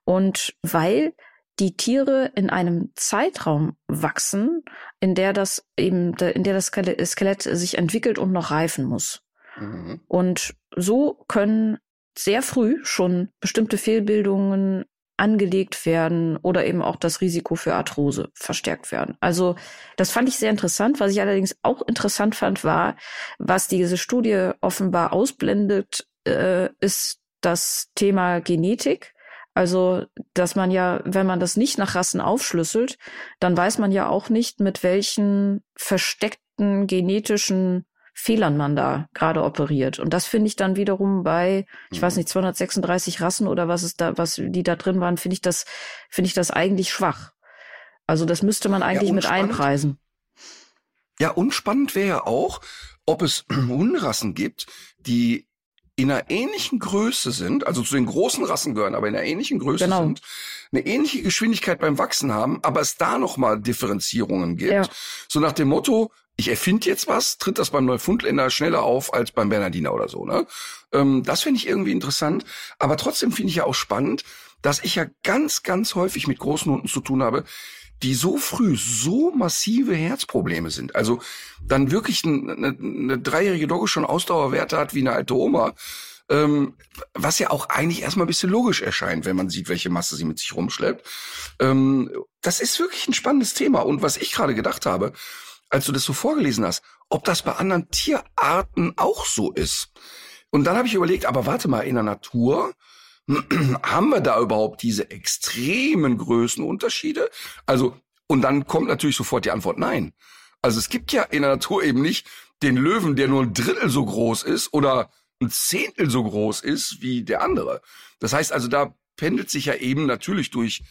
Und weil die Tiere in einem Zeitraum wachsen, in der das eben, in der das Skelett sich entwickelt und noch reifen muss. Mhm. Und so können sehr früh schon bestimmte Fehlbildungen angelegt werden oder eben auch das Risiko für Arthrose verstärkt werden. Also das fand ich sehr interessant. Was ich allerdings auch interessant fand, war, was diese Studie offenbar ausblendet, äh, ist das Thema Genetik. Also, dass man ja, wenn man das nicht nach Rassen aufschlüsselt, dann weiß man ja auch nicht, mit welchen versteckten genetischen Fehlern man da gerade operiert. Und das finde ich dann wiederum bei, ich weiß mhm. nicht, 236 Rassen oder was ist da, was die da drin waren, finde ich das, finde ich das eigentlich schwach. Also das müsste man eigentlich ja, mit einpreisen. Ja, und spannend wäre ja auch, ob es Hunderassen gibt, die in einer ähnlichen Größe sind, also zu den großen Rassen gehören, aber in einer ähnlichen Größe genau. sind, eine ähnliche Geschwindigkeit beim Wachsen haben, aber es da nochmal Differenzierungen gibt. Ja. So nach dem Motto, ich erfinde jetzt was, tritt das beim Neufundländer schneller auf als beim Bernardiner oder so. Ne? Ähm, das finde ich irgendwie interessant, aber trotzdem finde ich ja auch spannend, dass ich ja ganz, ganz häufig mit großen Hunden zu tun habe, die so früh so massive Herzprobleme sind. Also dann wirklich eine, eine, dreijährige Dogge schon Ausdauerwerte hat wie eine alte Oma. Ähm, was ja auch eigentlich erstmal ein bisschen logisch erscheint, wenn man sieht, welche Masse sie mit sich rumschleppt. Ähm, das ist wirklich ein spannendes Thema. Und was ich gerade gedacht habe, als du das so vorgelesen hast, ob das bei anderen Tierarten auch so ist. Und dann habe ich überlegt, aber warte mal, in der Natur haben wir da überhaupt diese extremen Größenunterschiede? Also, und dann kommt natürlich sofort die Antwort nein. Also es gibt ja in der Natur eben nicht den Löwen, der nur ein Drittel so groß ist oder ein Zehntel so groß ist wie der andere. Das heißt also, da pendelt sich ja eben natürlich durch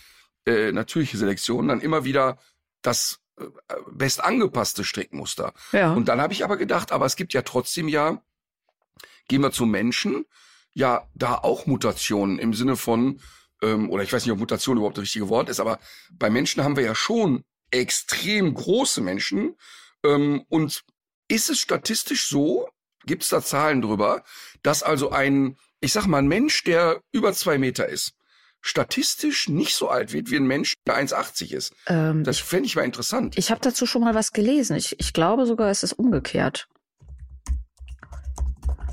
äh, natürliche Selektion dann immer wieder das äh, best angepasste Strickmuster. Ja. Und dann habe ich aber gedacht, aber es gibt ja trotzdem ja, gehen wir zu Menschen, ja da auch Mutationen im Sinne von, ähm, oder ich weiß nicht, ob Mutation überhaupt das richtige Wort ist, aber bei Menschen haben wir ja schon extrem große Menschen. Ähm, und ist es statistisch so, gibt es da Zahlen drüber, dass also ein, ich sag mal, ein Mensch, der über zwei Meter ist, statistisch nicht so alt wird wie ein Mensch, der 1,80 ist. Ähm, das fände ich mal interessant. Ich habe dazu schon mal was gelesen. Ich, ich glaube sogar, es ist umgekehrt.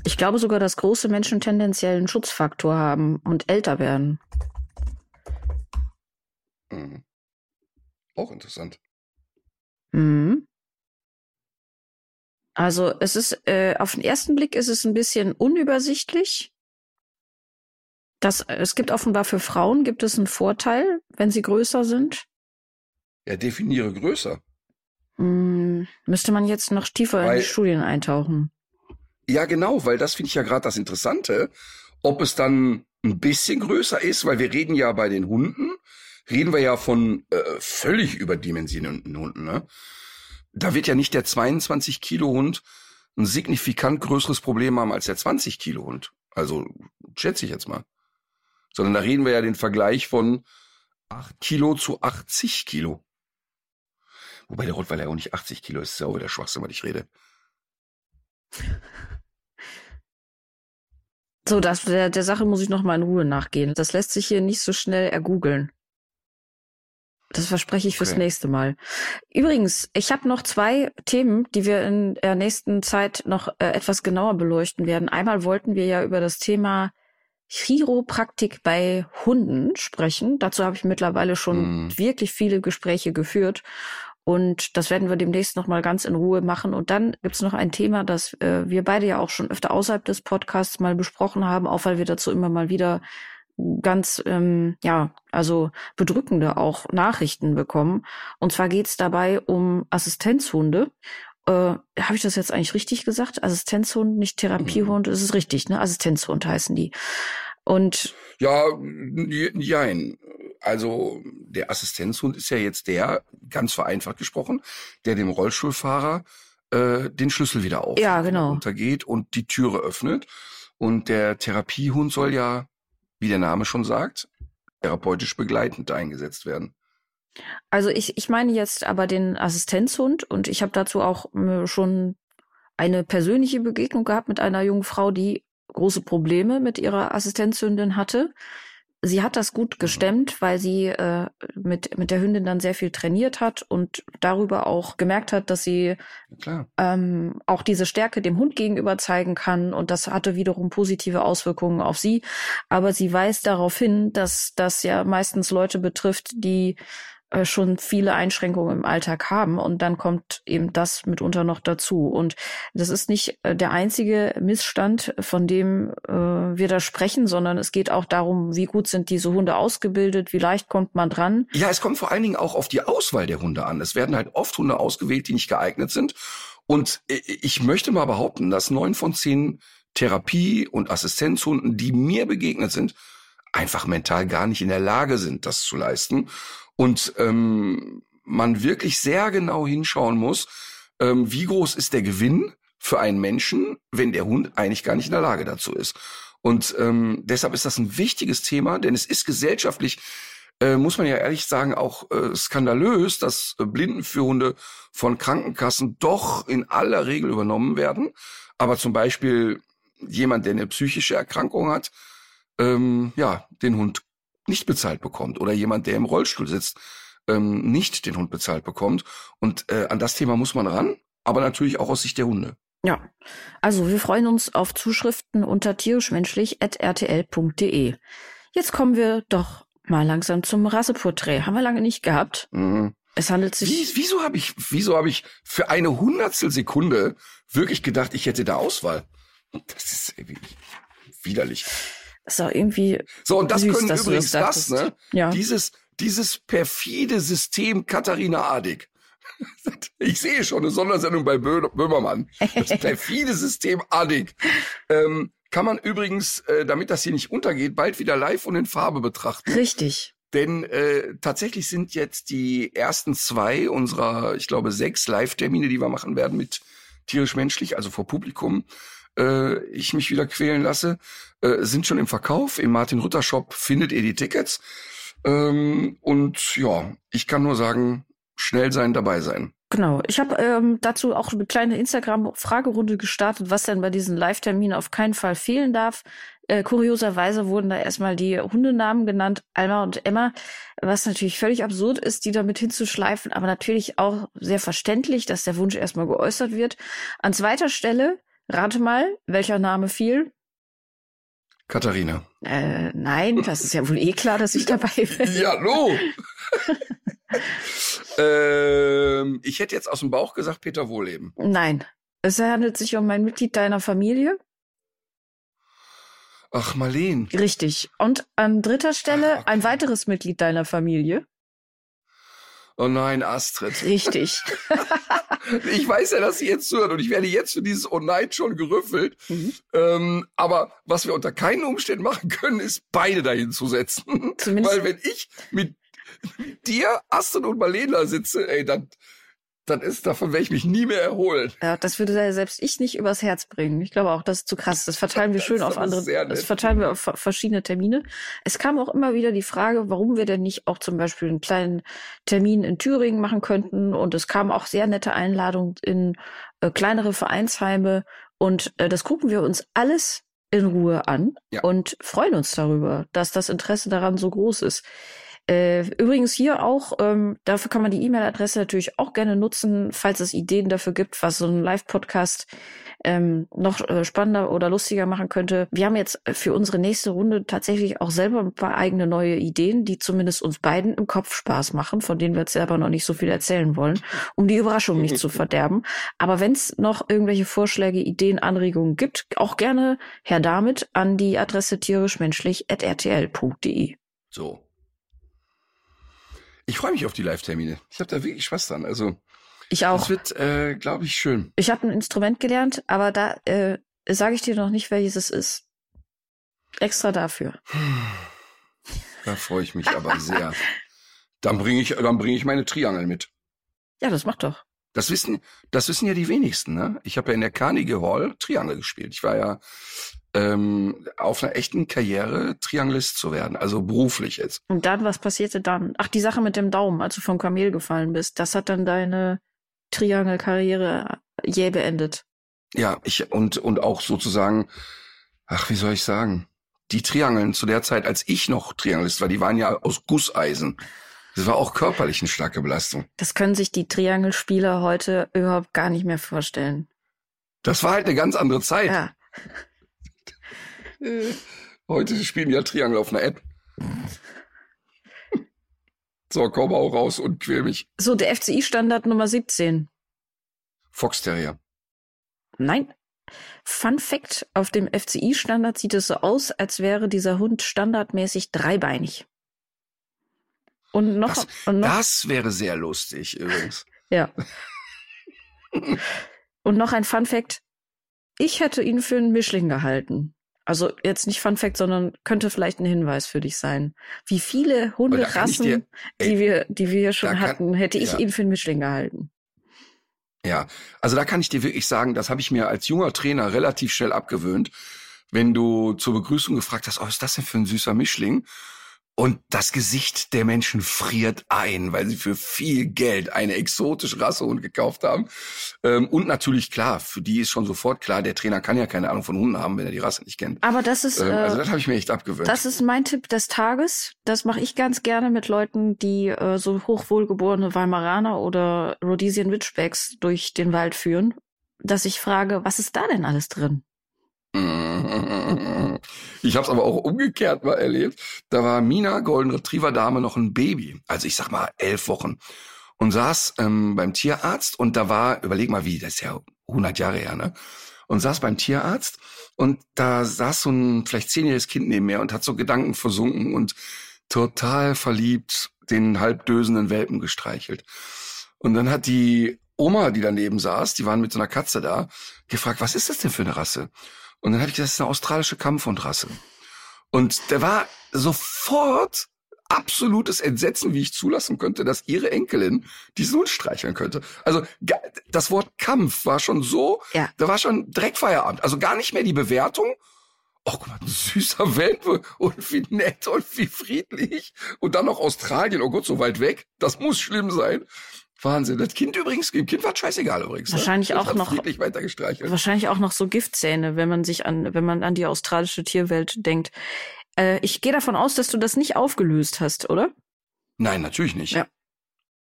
Ich glaube sogar, dass große Menschen tendenziell einen Schutzfaktor haben und älter werden. Mhm. Auch interessant. Mhm. Also es ist äh, auf den ersten Blick ist es ein bisschen unübersichtlich. Das, es gibt offenbar für Frauen gibt es einen Vorteil, wenn sie größer sind. Ja, definiere größer. Hm, müsste man jetzt noch tiefer Weil, in die Studien eintauchen. Ja, genau, weil das finde ich ja gerade das Interessante. Ob es dann ein bisschen größer ist, weil wir reden ja bei den Hunden, reden wir ja von äh, völlig überdimensionierten Hunden. Ne? Da wird ja nicht der 22 Kilo Hund ein signifikant größeres Problem haben als der 20 Kilo Hund. Also schätze ich jetzt mal. Sondern da reden wir ja den Vergleich von 8 Kilo zu 80 Kilo. Wobei der Rottweiler ja auch nicht 80 Kilo ist, ist ja auch wieder Schwachsinn, was ich rede. So, das, der, der Sache muss ich noch mal in Ruhe nachgehen. Das lässt sich hier nicht so schnell ergoogeln. Das verspreche ich fürs okay. nächste Mal. Übrigens, ich habe noch zwei Themen, die wir in der nächsten Zeit noch äh, etwas genauer beleuchten werden. Einmal wollten wir ja über das Thema Chiropraktik bei Hunden sprechen. Dazu habe ich mittlerweile schon mm. wirklich viele Gespräche geführt. Und das werden wir demnächst nochmal ganz in Ruhe machen. Und dann gibt's noch ein Thema, das äh, wir beide ja auch schon öfter außerhalb des Podcasts mal besprochen haben, auch weil wir dazu immer mal wieder ganz, ähm, ja, also bedrückende auch Nachrichten bekommen. Und zwar geht's dabei um Assistenzhunde. Äh, Habe ich das jetzt eigentlich richtig gesagt? Assistenzhund, nicht Therapiehund, mhm. ist richtig, ne? Assistenzhund heißen die. Und ja, jein. Also der Assistenzhund ist ja jetzt der, ganz vereinfacht gesprochen, der dem Rollstuhlfahrer äh, den Schlüssel wieder auf ja, genau. untergeht und die Türe öffnet. Und der Therapiehund soll ja, wie der Name schon sagt, therapeutisch begleitend eingesetzt werden. Also ich, ich meine jetzt aber den Assistenzhund und ich habe dazu auch äh, schon eine persönliche Begegnung gehabt mit einer jungen Frau, die große Probleme mit ihrer Assistenzhündin hatte sie hat das gut gestemmt, weil sie äh, mit, mit der Hündin dann sehr viel trainiert hat und darüber auch gemerkt hat, dass sie ähm, auch diese Stärke dem Hund gegenüber zeigen kann. Und das hatte wiederum positive Auswirkungen auf sie. Aber sie weist darauf hin, dass das ja meistens Leute betrifft, die schon viele Einschränkungen im Alltag haben und dann kommt eben das mitunter noch dazu. Und das ist nicht äh, der einzige Missstand, von dem äh, wir da sprechen, sondern es geht auch darum, wie gut sind diese Hunde ausgebildet, wie leicht kommt man dran. Ja, es kommt vor allen Dingen auch auf die Auswahl der Hunde an. Es werden halt oft Hunde ausgewählt, die nicht geeignet sind Und ich möchte mal behaupten, dass neun von zehn Therapie- und Assistenzhunden, die mir begegnet sind, einfach mental gar nicht in der Lage sind, das zu leisten. Und ähm, man wirklich sehr genau hinschauen muss, ähm, wie groß ist der Gewinn für einen Menschen, wenn der Hund eigentlich gar nicht in der Lage dazu ist. Und ähm, deshalb ist das ein wichtiges Thema, denn es ist gesellschaftlich, äh, muss man ja ehrlich sagen, auch äh, skandalös, dass äh, Blindenführhunde von Krankenkassen doch in aller Regel übernommen werden. Aber zum Beispiel jemand, der eine psychische Erkrankung hat, ähm, ja, den Hund nicht bezahlt bekommt. Oder jemand, der im Rollstuhl sitzt, ähm, nicht den Hund bezahlt bekommt. Und äh, an das Thema muss man ran, aber natürlich auch aus Sicht der Hunde. Ja, also wir freuen uns auf Zuschriften unter tierischmenschlich.rtl.de. Jetzt kommen wir doch mal langsam zum Rasseporträt. Haben wir lange nicht gehabt. Mhm. Es handelt sich. Wie, wieso habe ich, wieso habe ich für eine Hundertstel Sekunde wirklich gedacht, ich hätte da Auswahl? Das ist widerlich. Ist auch irgendwie. So, und das süß, können übrigens das, das, ne? Ja. Dieses, dieses perfide System Katharina Adig. Ich sehe schon eine Sondersendung bei Böhmermann. Das perfide System Adig. Ähm, kann man übrigens, äh, damit das hier nicht untergeht, bald wieder live und in Farbe betrachten. Richtig. Denn äh, tatsächlich sind jetzt die ersten zwei unserer, ich glaube, sechs Live-Termine, die wir machen werden mit tierisch-menschlich, also vor Publikum, äh, ich mich wieder quälen lasse, äh, sind schon im Verkauf. Im Martin-Rütter-Shop findet ihr die Tickets. Ähm, und ja, ich kann nur sagen, schnell sein, dabei sein. Genau. Ich habe ähm, dazu auch eine kleine Instagram-Fragerunde gestartet, was denn bei diesen Live-Terminen auf keinen Fall fehlen darf. Äh, kurioserweise wurden da erstmal die Hundenamen genannt, Alma und Emma, was natürlich völlig absurd ist, die damit hinzuschleifen, aber natürlich auch sehr verständlich, dass der Wunsch erstmal geäußert wird. An zweiter Stelle, rate mal, welcher Name fiel? Katharina. Äh, nein, das ist ja wohl eh klar, dass ich dabei bin. Ja, no. ähm, ich hätte jetzt aus dem Bauch gesagt Peter Wohleben. Nein, es handelt sich um ein Mitglied deiner Familie. Ach, Marleen. Richtig. Und an dritter Stelle Ach, okay. ein weiteres Mitglied deiner Familie. Oh nein, Astrid. Richtig. ich weiß ja, dass sie jetzt zuhört und ich werde jetzt für dieses Oh nein schon gerüffelt. Mhm. Ähm, aber was wir unter keinen Umständen machen können, ist beide dahin zu setzen. Zumindest Weil wenn ich mit dir, Astrid und Marlena sitze, ey, dann, dann ist, davon werde ich mich nie mehr erholen. Ja, das würde selbst ich nicht übers Herz bringen. Ich glaube auch, das ist zu krass. Das verteilen wir schön auf andere, das verteilen wir auf verschiedene Termine. Es kam auch immer wieder die Frage, warum wir denn nicht auch zum Beispiel einen kleinen Termin in Thüringen machen könnten. Und es kam auch sehr nette Einladungen in äh, kleinere Vereinsheime. Und äh, das gucken wir uns alles in Ruhe an ja. und freuen uns darüber, dass das Interesse daran so groß ist. Äh, übrigens hier auch, ähm, dafür kann man die E-Mail-Adresse natürlich auch gerne nutzen, falls es Ideen dafür gibt, was so ein Live-Podcast ähm, noch äh, spannender oder lustiger machen könnte. Wir haben jetzt für unsere nächste Runde tatsächlich auch selber ein paar eigene neue Ideen, die zumindest uns beiden im Kopf Spaß machen, von denen wir jetzt selber noch nicht so viel erzählen wollen, um die Überraschung nicht zu verderben. Aber wenn es noch irgendwelche Vorschläge, Ideen, Anregungen gibt, auch gerne her damit an die Adresse tierischmenschlich.rtl.de. So, ich freue mich auf die Live-Termine. Ich habe da wirklich Spaß dran. Also ich auch. Das wird, äh, glaube ich, schön. Ich habe ein Instrument gelernt, aber da äh, sage ich dir noch nicht, welches es ist. Extra dafür. Da freue ich mich aber sehr. Dann bringe ich, dann bringe ich meine Triangel mit. Ja, das macht doch. Das wissen, das wissen ja die wenigsten. Ne? Ich habe ja in der Carnegie Hall Triangel gespielt. Ich war ja ähm, auf einer echten Karriere Trianglist zu werden, also beruflich jetzt. Und dann, was passierte dann? Ach, die Sache mit dem Daumen, als du vom Kamel gefallen bist, das hat dann deine Triangelkarriere jäh beendet. Ja, ich und und auch sozusagen, ach, wie soll ich sagen, die Triangeln zu der Zeit, als ich noch Triangelist war, die waren ja aus Gusseisen. Das war auch körperlich eine starke Belastung. Das können sich die Triangelspieler heute überhaupt gar nicht mehr vorstellen. Das war halt eine ganz andere Zeit. Ja. Heute spielen ja Triangel auf einer App. So, komm auch raus und quäl mich. So, der FCI-Standard Nummer 17. Fox Terrier. Nein. Fun Fact: Auf dem FCI-Standard sieht es so aus, als wäre dieser Hund standardmäßig dreibeinig. Und noch, das, und noch. Das wäre sehr lustig übrigens. ja. Und noch ein Fun Fact. Ich hätte ihn für einen Mischling gehalten. Also jetzt nicht Fun Fact, sondern könnte vielleicht ein Hinweis für dich sein. Wie viele Hunderassen, dir, die wir, die wir hier schon kann, hatten, hätte ich ja. ihn für einen Mischling gehalten. Ja, also da kann ich dir wirklich sagen, das habe ich mir als junger Trainer relativ schnell abgewöhnt. Wenn du zur Begrüßung gefragt hast, oh, was ist das denn für ein süßer Mischling? Und das Gesicht der Menschen friert ein, weil sie für viel Geld eine exotische Rassehund gekauft haben. Ähm, und natürlich klar, für die ist schon sofort klar, der Trainer kann ja keine Ahnung von Hunden haben, wenn er die Rasse nicht kennt. Aber das ist, ähm, also das habe ich mir echt abgewöhnt. Das ist mein Tipp des Tages. Das mache ich ganz gerne mit Leuten, die äh, so hochwohlgeborene Weimaraner oder Rhodesian Witchbacks durch den Wald führen, dass ich frage, was ist da denn alles drin? Ich habe es aber auch umgekehrt mal erlebt. Da war Mina, Golden Retriever Dame, noch ein Baby. Also ich sag mal elf Wochen. Und saß ähm, beim Tierarzt und da war, überleg mal wie, das ist ja 100 Jahre her, ne? Und saß beim Tierarzt und da saß so ein vielleicht zehnjähriges Kind neben mir und hat so Gedanken versunken und total verliebt den halbdösenden Welpen gestreichelt. Und dann hat die Oma, die daneben saß, die waren mit so einer Katze da, gefragt, was ist das denn für eine Rasse? Und dann habe ich gesagt, das ist eine australische Kampfhundrasse. Und der war sofort absolutes Entsetzen, wie ich zulassen könnte, dass ihre Enkelin diesen Hund streicheln könnte. Also das Wort Kampf war schon so, ja. da war schon Dreckfeierabend. Also gar nicht mehr die Bewertung. Oh, guck mal, ein süßer Welpe und wie nett und wie friedlich. Und dann noch Australien, oh Gott, so weit weg. Das muss schlimm sein. Wahnsinn. Das Kind übrigens, dem Kind war scheißegal übrigens. Ne? Wahrscheinlich ne? auch noch. Wahrscheinlich auch noch so Giftzähne, wenn man sich an, wenn man an die australische Tierwelt denkt. Äh, ich gehe davon aus, dass du das nicht aufgelöst hast, oder? Nein, natürlich nicht. Ja.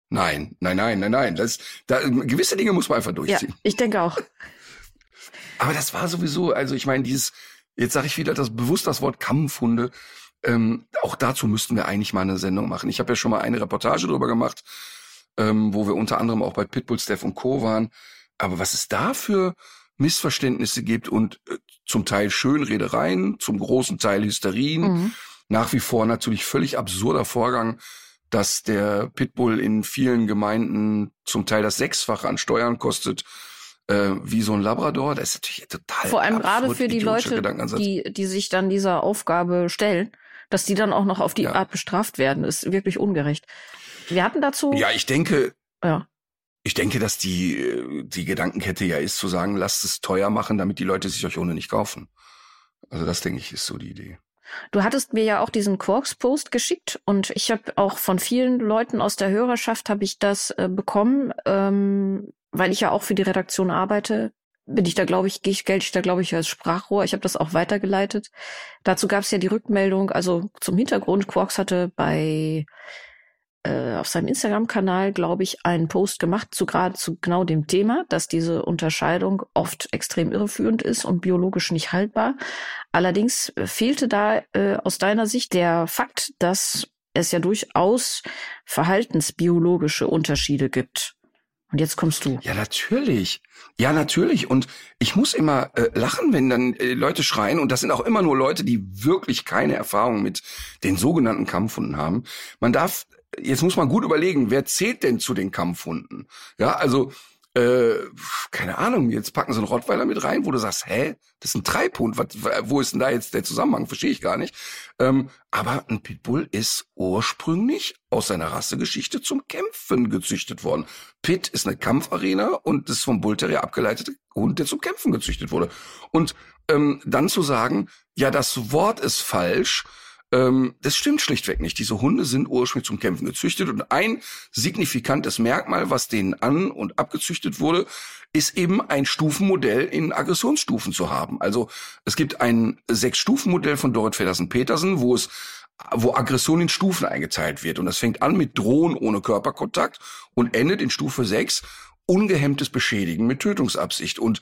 Nein, nein, nein, nein, nein. Das, da, gewisse Dinge muss man einfach durchziehen. Ja, ich denke auch. Aber das war sowieso, also ich meine, dieses, jetzt sage ich wieder das bewusst das Wort Kampfhunde. Ähm, auch dazu müssten wir eigentlich mal eine Sendung machen. Ich habe ja schon mal eine Reportage drüber gemacht ähm, wo wir unter anderem auch bei Pitbull, Steph und Co. waren. Aber was es da für Missverständnisse gibt und äh, zum Teil Schönredereien, zum großen Teil Hysterien, mhm. nach wie vor natürlich völlig absurder Vorgang, dass der Pitbull in vielen Gemeinden zum Teil das Sechsfache an Steuern kostet, äh, wie so ein Labrador. Das ist natürlich total Vor allem gerade für die Leute, die, die sich dann dieser Aufgabe stellen, dass die dann auch noch auf die ja. Art bestraft werden, ist wirklich ungerecht. Wir hatten dazu. Ja, ich denke. Ja. Ich denke, dass die, die Gedankenkette ja ist, zu sagen, lasst es teuer machen, damit die Leute sich euch ohne nicht kaufen. Also das, denke ich, ist so die Idee. Du hattest mir ja auch diesen Quarks-Post geschickt und ich habe auch von vielen Leuten aus der Hörerschaft habe ich das äh, bekommen, ähm, weil ich ja auch für die Redaktion arbeite. Bin ich da, glaube ich, gehe ich, gelte ich da, glaube ich, als Sprachrohr. Ich habe das auch weitergeleitet. Dazu gab es ja die Rückmeldung, also zum Hintergrund, Quarks hatte bei äh, auf seinem Instagram-Kanal, glaube ich, einen Post gemacht zu gerade zu genau dem Thema, dass diese Unterscheidung oft extrem irreführend ist und biologisch nicht haltbar. Allerdings äh, fehlte da äh, aus deiner Sicht der Fakt, dass es ja durchaus verhaltensbiologische Unterschiede gibt. Und jetzt kommst du. Ja, natürlich. Ja, natürlich. Und ich muss immer äh, lachen, wenn dann äh, Leute schreien. Und das sind auch immer nur Leute, die wirklich keine Erfahrung mit den sogenannten Kampfhunden haben. Man darf jetzt muss man gut überlegen, wer zählt denn zu den Kampfhunden? Ja, also äh, keine Ahnung, jetzt packen sie einen Rottweiler mit rein, wo du sagst, hä, das ist ein Treibhund, was, wo ist denn da jetzt der Zusammenhang? Verstehe ich gar nicht. Ähm, aber ein Pitbull ist ursprünglich aus seiner Rassegeschichte zum Kämpfen gezüchtet worden. Pit ist eine Kampfarena und das ist vom Bullterrier abgeleitete Hund, der zum Kämpfen gezüchtet wurde. Und ähm, dann zu sagen, ja, das Wort ist falsch, ähm, das stimmt schlichtweg nicht. Diese Hunde sind ursprünglich zum Kämpfen gezüchtet und ein signifikantes Merkmal, was denen an- und abgezüchtet wurde, ist eben ein Stufenmodell in Aggressionsstufen zu haben. Also es gibt ein Sechs-Stufen-Modell von Dorrit Feddersen-Petersen, wo es wo Aggression in Stufen eingeteilt wird. Und das fängt an mit Drohen ohne Körperkontakt und endet in Stufe 6 ungehemmtes Beschädigen mit Tötungsabsicht. Und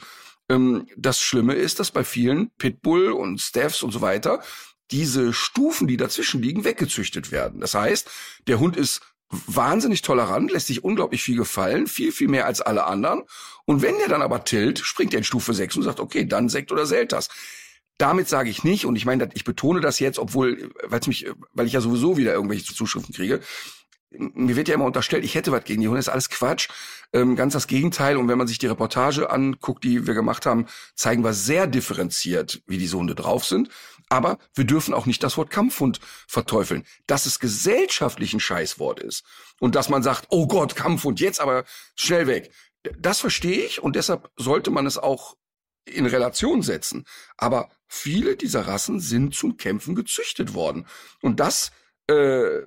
ähm, das Schlimme ist, dass bei vielen Pitbull und Staffs und so weiter diese Stufen, die dazwischen liegen, weggezüchtet werden. Das heißt, der Hund ist wahnsinnig tolerant, lässt sich unglaublich viel gefallen, viel, viel mehr als alle anderen. Und wenn der dann aber tilt, springt er in Stufe 6 und sagt, okay, dann Sekt oder Selters. Damit sage ich nicht, und ich meine, ich betone das jetzt, obwohl, weil mich, weil ich ja sowieso wieder irgendwelche Zuschriften kriege, mir wird ja immer unterstellt, ich hätte was gegen die Hunde, ist alles Quatsch. Ähm, ganz das Gegenteil. Und wenn man sich die Reportage anguckt, die wir gemacht haben, zeigen wir sehr differenziert, wie diese Hunde drauf sind. Aber wir dürfen auch nicht das Wort Kampfhund verteufeln. Dass es gesellschaftlich ein Scheißwort ist. Und dass man sagt, oh Gott, Kampfhund, jetzt aber schnell weg. Das verstehe ich und deshalb sollte man es auch in Relation setzen. Aber viele dieser Rassen sind zum Kämpfen gezüchtet worden. Und das äh,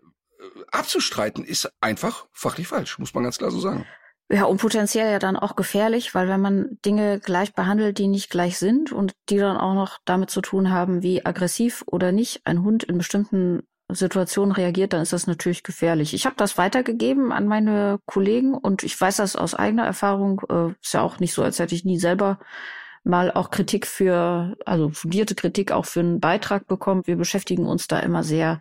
abzustreiten ist einfach fachlich falsch, muss man ganz klar so sagen. Ja, und potenziell ja dann auch gefährlich, weil wenn man Dinge gleich behandelt, die nicht gleich sind und die dann auch noch damit zu tun haben, wie aggressiv oder nicht ein Hund in bestimmten Situationen reagiert, dann ist das natürlich gefährlich. Ich habe das weitergegeben an meine Kollegen und ich weiß das aus eigener Erfahrung. Äh, ist ja auch nicht so, als hätte ich nie selber mal auch Kritik für, also fundierte Kritik auch für einen Beitrag bekommen. Wir beschäftigen uns da immer sehr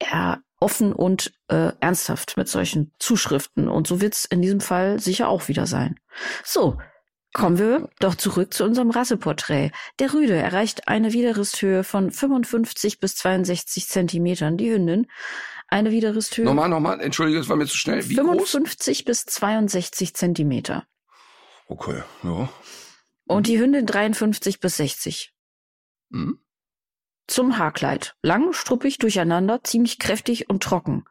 ja, offen und äh, ernsthaft mit solchen Zuschriften. Und so wird's in diesem Fall sicher auch wieder sein. So, kommen wir doch zurück zu unserem Rasseporträt. Der Rüde erreicht eine Widerristhöhe von 55 bis 62 Zentimetern. Die Hündin eine Widerristhöhe. Nochmal, nochmal, entschuldige, das war mir zu schnell. Wie 55 groß? bis 62 Zentimeter. Okay, ja. Und die Hündin 53 bis 60. Mhm zum Haarkleid. Lang, struppig, durcheinander, ziemlich kräftig und trocken.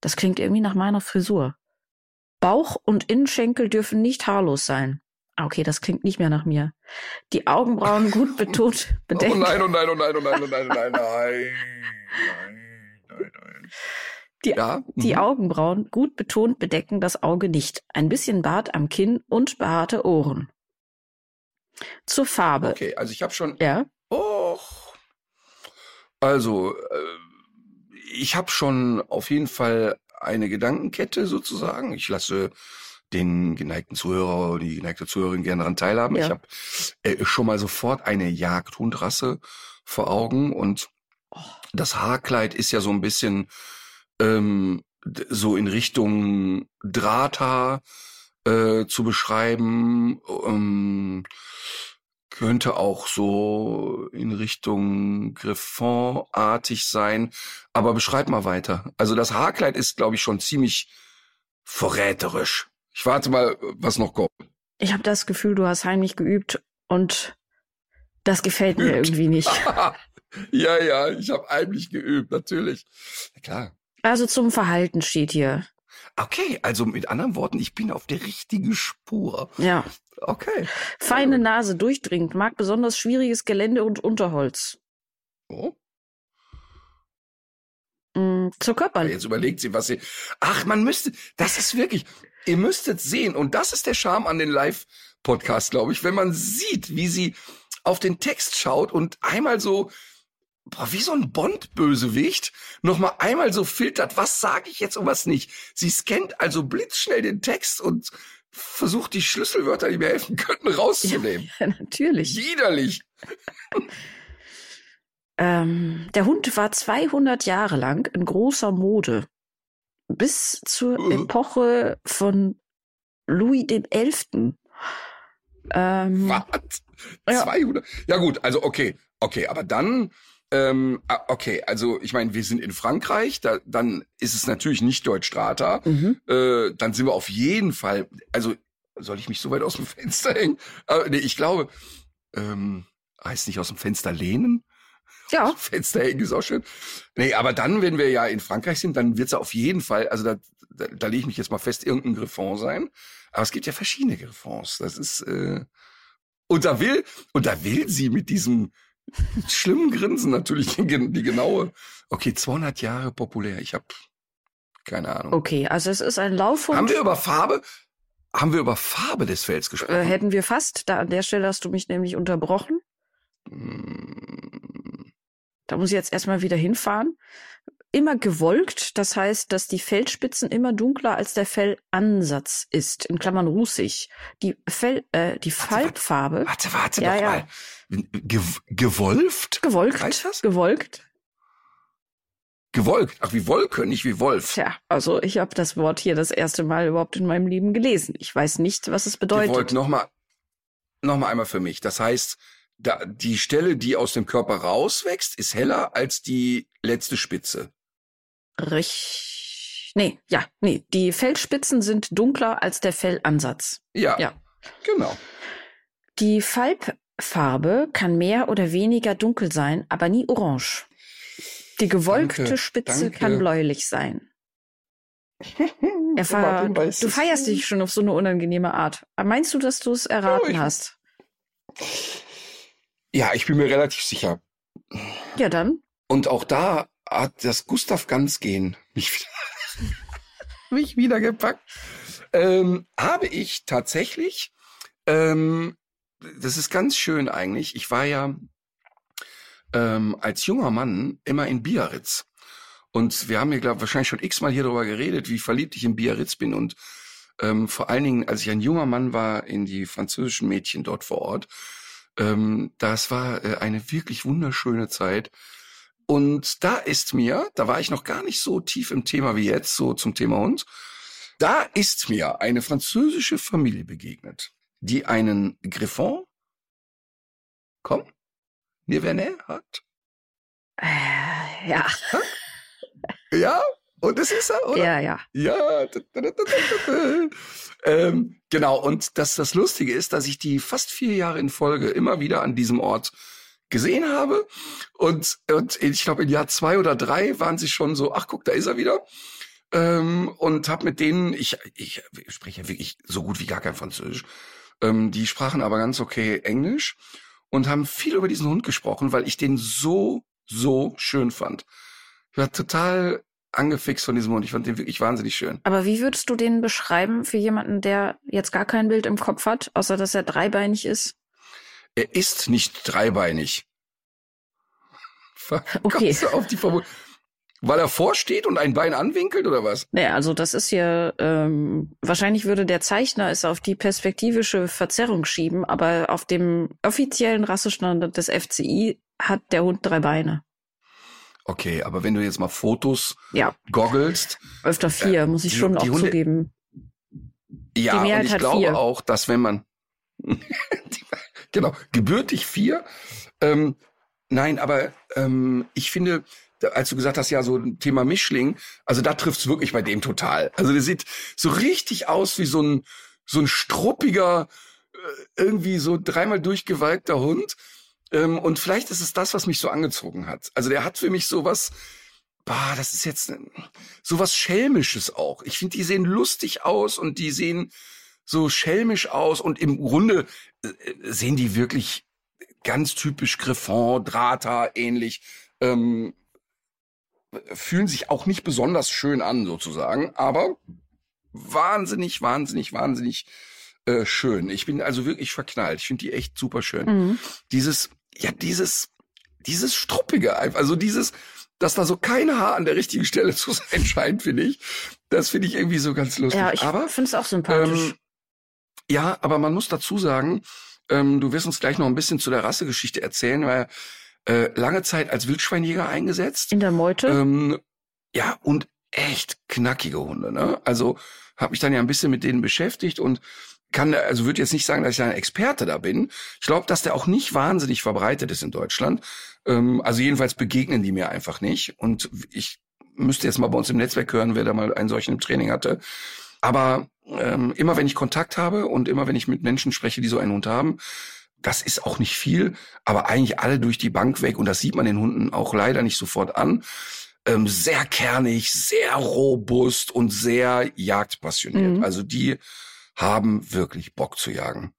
Das klingt irgendwie nach meiner Frisur. Bauch und Innenschenkel dürfen nicht haarlos sein. Ah, okay, das klingt nicht mehr nach mir. Die Augenbrauen gut betont bedecken. Oh nein, oh nein, oh nein, oh nein, oh nein, oh nein, nein, nein, nein, nein. Die, ja, die mhm. Augenbrauen gut betont bedecken das Auge nicht. Ein bisschen Bart am Kinn und behaarte Ohren. Zur Farbe. Okay, also ich habe schon. Ja. Also, äh, ich habe schon auf jeden Fall eine Gedankenkette sozusagen. Ich lasse den geneigten Zuhörer oder die geneigte Zuhörerin gerne daran teilhaben. Ja. Ich habe äh, schon mal sofort eine Jagdhundrasse vor Augen und das Haarkleid ist ja so ein bisschen ähm, so in Richtung Drahthaar äh, zu beschreiben. Ähm, könnte auch so in Richtung Griffon-artig sein. Aber beschreib mal weiter. Also das Haarkleid ist, glaube ich, schon ziemlich verräterisch. Ich warte mal, was noch kommt. Ich habe das Gefühl, du hast heimlich geübt und das gefällt geübt. mir irgendwie nicht. ja, ja, ich habe heimlich geübt, natürlich. klar. Also zum Verhalten steht hier. Okay, also mit anderen Worten, ich bin auf der richtigen Spur. Ja. Okay. Feine Nase, durchdringend, mag besonders schwieriges Gelände und Unterholz. Oh. Mm, zur Körper. Jetzt überlegt sie, was sie. Ach, man müsste. Das ist wirklich. Ihr müsstet sehen, und das ist der Charme an den Live-Podcast, glaube ich, wenn man sieht, wie sie auf den Text schaut und einmal so boah, wie so ein Bond-Bösewicht noch mal einmal so filtert, was sage ich jetzt und was nicht. Sie scannt also blitzschnell den Text und versucht die Schlüsselwörter, die mir helfen könnten, rauszunehmen. Ja, ja natürlich. Widerlich. ähm, der Hund war 200 Jahre lang in großer Mode. Bis zur uh. Epoche von Louis XI. Ähm, Was? 200? Ja. ja gut, also okay, okay, aber dann ähm, ah, okay, also ich meine, wir sind in Frankreich, da, dann ist es natürlich nicht Deutschstrata. Mhm. Äh, dann sind wir auf jeden Fall, also soll ich mich so weit aus dem Fenster hängen? Aber, nee, ich glaube, ähm, heißt nicht aus dem Fenster lehnen? Ja. Fenster hängen ist auch schön. Nee, aber dann, wenn wir ja in Frankreich sind, dann wird's auf jeden Fall, also da, da, da lege ich mich jetzt mal fest, irgendein Griffon sein. Aber es gibt ja verschiedene Griffons. Das ist, äh, und da will, und da will sie mit diesem schlimmen Grinsen natürlich, die, die genaue. Okay, 200 Jahre populär. Ich habe keine Ahnung. Okay, also es ist ein Laufhund. Haben wir über Farbe? Haben wir über Farbe des Fells gesprochen? Äh, hätten wir fast. Da an der Stelle hast du mich nämlich unterbrochen. Hm. Da muss ich jetzt erstmal wieder hinfahren immer gewolkt. Das heißt, dass die Fellspitzen immer dunkler als der Fellansatz ist. In Klammern rußig. Die Fell, äh, die Farbfarbe. Warte, warte, ja, doch ja. mal. Ge gewolft? Gewolkt. Heißt das? Gewolkt. Gewolkt. Ach, wie Wolke, nicht wie Wolf. Tja, also ich habe das Wort hier das erste Mal überhaupt in meinem Leben gelesen. Ich weiß nicht, was es bedeutet. Gewolkt, nochmal, nochmal einmal für mich. Das heißt, da, die Stelle, die aus dem Körper rauswächst, ist heller als die letzte Spitze. Rich. Nee, ja, nee. Die Fellspitzen sind dunkler als der Fellansatz. Ja, Ja. genau. Die Falbfarbe kann mehr oder weniger dunkel sein, aber nie orange. Die gewolkte Danke, Spitze danke. kann bläulich sein. Er weiß du es. feierst dich schon auf so eine unangenehme Art. Meinst du, dass du es erraten ich- hast? Ja, ich bin mir relativ sicher. Ja, dann. Und auch da hat das Gustav Ganz gehen mich wieder, mich wieder gepackt. Ähm, habe ich tatsächlich, ähm, das ist ganz schön eigentlich. Ich war ja ähm, als junger Mann immer in Biarritz. Und wir haben hier, glaube wahrscheinlich schon x-mal hier darüber geredet, wie verliebt ich in Biarritz bin. Und ähm, vor allen Dingen, als ich ein junger Mann war, in die französischen Mädchen dort vor Ort. Ähm, das war äh, eine wirklich wunderschöne Zeit. Und da ist mir, da war ich noch gar nicht so tief im Thema wie jetzt, so zum Thema Hund. Da ist mir eine französische Familie begegnet, die einen Griffon, komm, Nivernais hat. Äh, ja, Ja, und das ist er, oder? ja, ja. Ja. Ähm, genau, und das, das Lustige ist, dass ich die fast vier Jahre in Folge immer wieder an diesem Ort gesehen habe. Und, und ich glaube, in Jahr zwei oder drei waren sie schon so, ach guck, da ist er wieder. Ähm, und habe mit denen, ich, ich spreche wirklich so gut wie gar kein Französisch. Ähm, die sprachen aber ganz okay Englisch und haben viel über diesen Hund gesprochen, weil ich den so, so schön fand. Ich war total angefixt von diesem Hund. Ich fand den wirklich wahnsinnig schön. Aber wie würdest du den beschreiben für jemanden, der jetzt gar kein Bild im Kopf hat, außer dass er dreibeinig ist? Er ist nicht dreibeinig. Okay. Kommst du auf die Vermutung? Weil er vorsteht und ein Bein anwinkelt oder was? Nee, also das ist hier, ähm, wahrscheinlich würde der Zeichner es auf die perspektivische Verzerrung schieben, aber auf dem offiziellen Rassestandard des FCI hat der Hund drei Beine. Okay, aber wenn du jetzt mal Fotos Ja, goggelst, öfter vier, muss ich die- schon die auch Hunde- zugeben. ja, und ich glaube vier. auch, dass wenn man genau gebürtig vier, ähm, nein, aber ähm, ich finde, als du gesagt hast, ja, so ein Thema Mischling, also da trifft's wirklich bei dem total. Also der sieht so richtig aus wie so ein so ein struppiger, äh, irgendwie so dreimal durchgewalkter Hund. Ähm, und vielleicht ist es das, was mich so angezogen hat. Also der hat für mich sowas, bah, das ist jetzt sowas Schelmisches auch. Ich finde, die sehen lustig aus und die sehen so schelmisch aus und im Grunde äh, sehen die wirklich ganz typisch Griffon, Drata ähnlich. Ähm, fühlen sich auch nicht besonders schön an sozusagen, aber wahnsinnig, wahnsinnig, wahnsinnig äh, schön. Ich bin also wirklich verknallt. Ich finde die echt super schön. Mhm. Dieses, ja, dieses, dieses Struppige also dieses, dass da so kein Haar an der richtigen Stelle zu sein scheint, finde ich. Das finde ich irgendwie so ganz lustig. Ja, ich aber finde es auch sympathisch. ähm, ja, aber man muss dazu sagen, ähm, du wirst uns gleich noch ein bisschen zu der Rassegeschichte erzählen, weil äh, lange Zeit als Wildschweinjäger eingesetzt. In der Meute. Ähm, ja, und echt knackige Hunde. Ne? Also habe mich dann ja ein bisschen mit denen beschäftigt und kann, also würde jetzt nicht sagen, dass ich da ein Experte da bin. Ich glaube, dass der auch nicht wahnsinnig verbreitet ist in Deutschland. Ähm, also jedenfalls begegnen die mir einfach nicht. Und ich müsste jetzt mal bei uns im Netzwerk hören, wer da mal einen solchen im Training hatte. Aber ähm, immer wenn ich Kontakt habe und immer wenn ich mit Menschen spreche, die so einen Hund haben, das ist auch nicht viel, aber eigentlich alle durch die Bank weg und das sieht man den Hunden auch leider nicht sofort an. Ähm, sehr kernig, sehr robust und sehr jagdpassioniert. Mhm. Also die haben wirklich Bock zu jagen.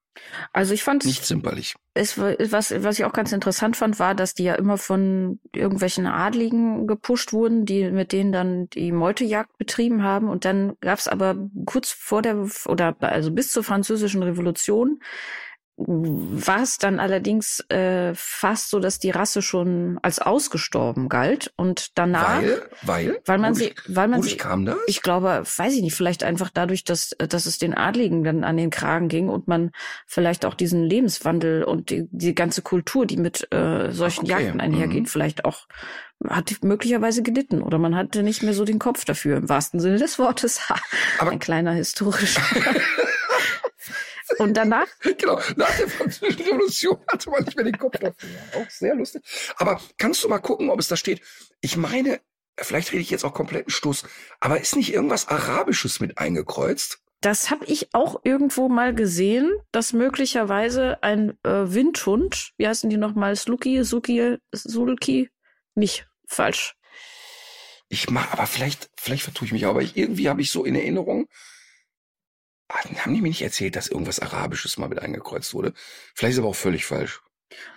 Also ich fand Nicht zimperlich. es, was, was ich auch ganz interessant fand, war, dass die ja immer von irgendwelchen Adligen gepusht wurden, die mit denen dann die Meutejagd betrieben haben. Und dann gab es aber kurz vor der oder also bis zur französischen Revolution war es dann allerdings äh, fast so, dass die Rasse schon als ausgestorben galt und danach, Weil, weil, weil man sie, weil man sie, kam das? ich glaube, weiß ich nicht, vielleicht einfach dadurch, dass, dass es den Adligen dann an den Kragen ging und man vielleicht auch diesen Lebenswandel und die, die ganze Kultur, die mit äh, solchen Okay, Jagden einhergeht, mhm. vielleicht auch hat möglicherweise gelitten oder man hatte nicht mehr so den Kopf dafür, im wahrsten Sinne des Wortes. Aber- Ein kleiner historischer. und danach, genau, nach der Französischen Revolution hatte man nicht mehr den Kopf dafür. Auch sehr lustig. Aber kannst du mal gucken, ob es da steht? Ich meine, vielleicht rede ich jetzt auch kompletten Stoß, aber ist nicht irgendwas Arabisches mit eingekreuzt? Das habe ich auch irgendwo mal gesehen, dass möglicherweise ein äh, Windhund, wie heißen die nochmal, Sluki, Suki, Sulki, nicht falsch. Ich mag, aber vielleicht, vielleicht vertue ich mich, aber ich, irgendwie habe ich so in Erinnerung, haben die mir nicht erzählt, dass irgendwas Arabisches mal mit eingekreuzt wurde? Vielleicht ist aber auch völlig falsch.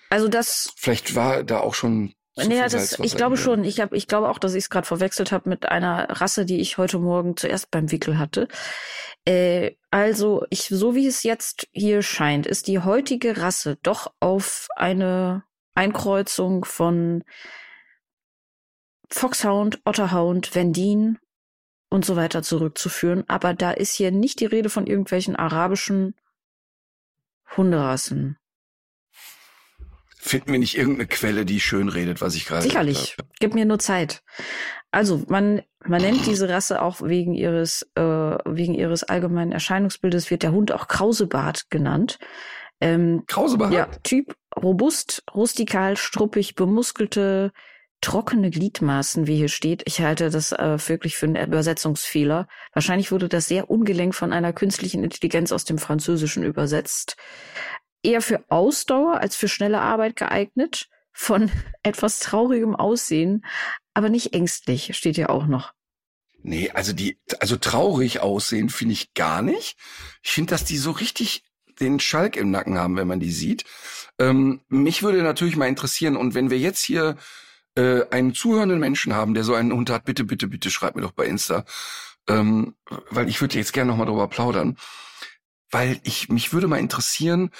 Also das. Vielleicht war da auch schon naja, das, ich glaube schon. Ich, hab, ich glaube auch, dass ich es gerade verwechselt habe mit einer Rasse, die ich heute Morgen zuerst beim Wickel hatte. Äh, also, ich, so wie es jetzt hier scheint, ist die heutige Rasse doch auf eine Einkreuzung von Foxhound, Otterhound, Vendin und so weiter zurückzuführen. Aber da ist hier nicht die Rede von irgendwelchen arabischen Hunderassen. Finden wir nicht irgendeine Quelle, die schön redet, was ich gerade Sicherlich. Gib mir nur Zeit. Also man man nennt diese Rasse auch wegen ihres äh, wegen ihres allgemeinen Erscheinungsbildes wird der Hund auch Krausebart genannt. Ähm, Krausebart? Ja, Typ robust, rustikal, struppig, bemuskelte, trockene Gliedmaßen, wie hier steht. Ich halte das äh, wirklich für einen Übersetzungsfehler. Wahrscheinlich wurde das sehr ungelenk von einer künstlichen Intelligenz aus dem Französischen übersetzt eher für Ausdauer als für schnelle Arbeit geeignet, von etwas traurigem Aussehen, aber nicht ängstlich, steht ja auch noch. Nee, also die, also traurig aussehen finde ich gar nicht. Ich finde, dass die so richtig den Schalk im Nacken haben, wenn man die sieht. Ähm, mich würde natürlich mal interessieren, und wenn wir jetzt hier äh, einen zuhörenden Menschen haben, der so einen Hund hat, bitte, bitte, bitte schreibt mir doch bei Insta. Ähm, weil ich würde jetzt gerne nochmal drüber plaudern. Weil ich, mich würde mal interessieren,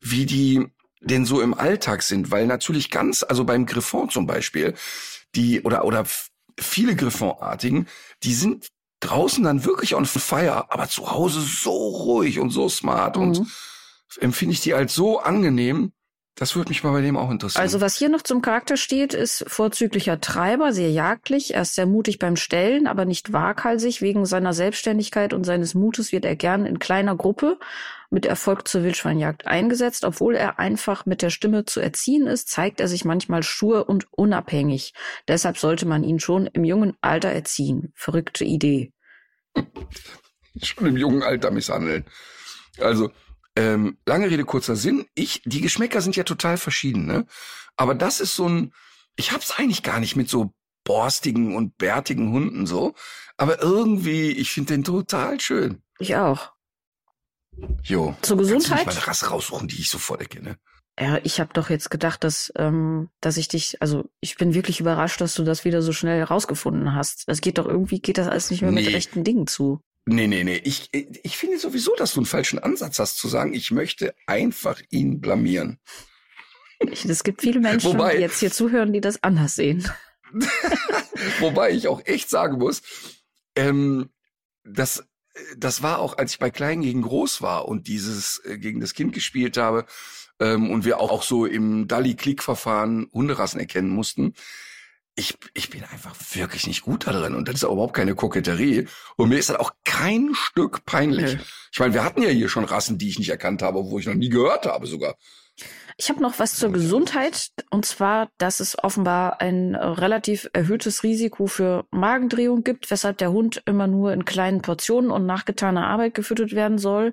wie die denn so im Alltag sind, weil natürlich ganz, also beim Griffon zum Beispiel, die oder oder viele Griffonartigen, die sind draußen dann wirklich on fire, aber zu Hause so ruhig und so smart mhm. und empfinde ich die als so angenehm, das würde mich mal bei dem auch interessieren. Also was hier noch zum Charakter steht, ist vorzüglicher Treiber, sehr jagdlich. Er ist sehr mutig beim Stellen, aber nicht waghalsig. Wegen seiner Selbstständigkeit und seines Mutes wird er gern in kleiner Gruppe mit Erfolg zur Wildschweinjagd eingesetzt. Obwohl er einfach mit der Stimme zu erziehen ist, zeigt er sich manchmal stur und unabhängig. Deshalb sollte man ihn schon im jungen Alter erziehen. Verrückte Idee. schon im jungen Alter misshandeln. Also, ähm, lange Rede, kurzer Sinn. Ich, die Geschmäcker sind ja total verschieden, ne? Aber das ist so ein, ich hab's eigentlich gar nicht mit so borstigen und bärtigen Hunden so. Aber irgendwie, ich finde den total schön. Ich auch. Jo. Zur Gesundheit. Kannst du mal eine Rasse raussuchen, die ich sofort erkenne. Ja, ich habe doch jetzt gedacht, dass, ähm, dass ich dich, also ich bin wirklich überrascht, dass du das wieder so schnell herausgefunden hast. Das geht doch irgendwie, geht das alles nicht mehr nee. mit rechten Dingen zu. Nee, nee, nee. Ich, ich finde sowieso, dass du einen falschen Ansatz hast zu sagen, ich möchte einfach ihn blamieren. Es gibt viele Menschen, Wobei, die jetzt hier zuhören, die das anders sehen. Wobei ich auch echt sagen muss, ähm, das, das war auch, als ich bei Klein gegen Groß war und dieses äh, gegen das Kind gespielt habe ähm, und wir auch, auch so im Dali-Klick-Verfahren Hunderassen erkennen mussten ich, ich bin einfach wirklich nicht gut da drin und das ist auch überhaupt keine Koketterie und mir ist das auch kein Stück peinlich. Nee. Ich meine, wir hatten ja hier schon Rassen, die ich nicht erkannt habe, wo ich noch nie gehört habe sogar. Ich habe noch was zur Gesundheit und zwar, dass es offenbar ein relativ erhöhtes Risiko für Magendrehung gibt, weshalb der Hund immer nur in kleinen Portionen und nach getaner Arbeit gefüttert werden soll.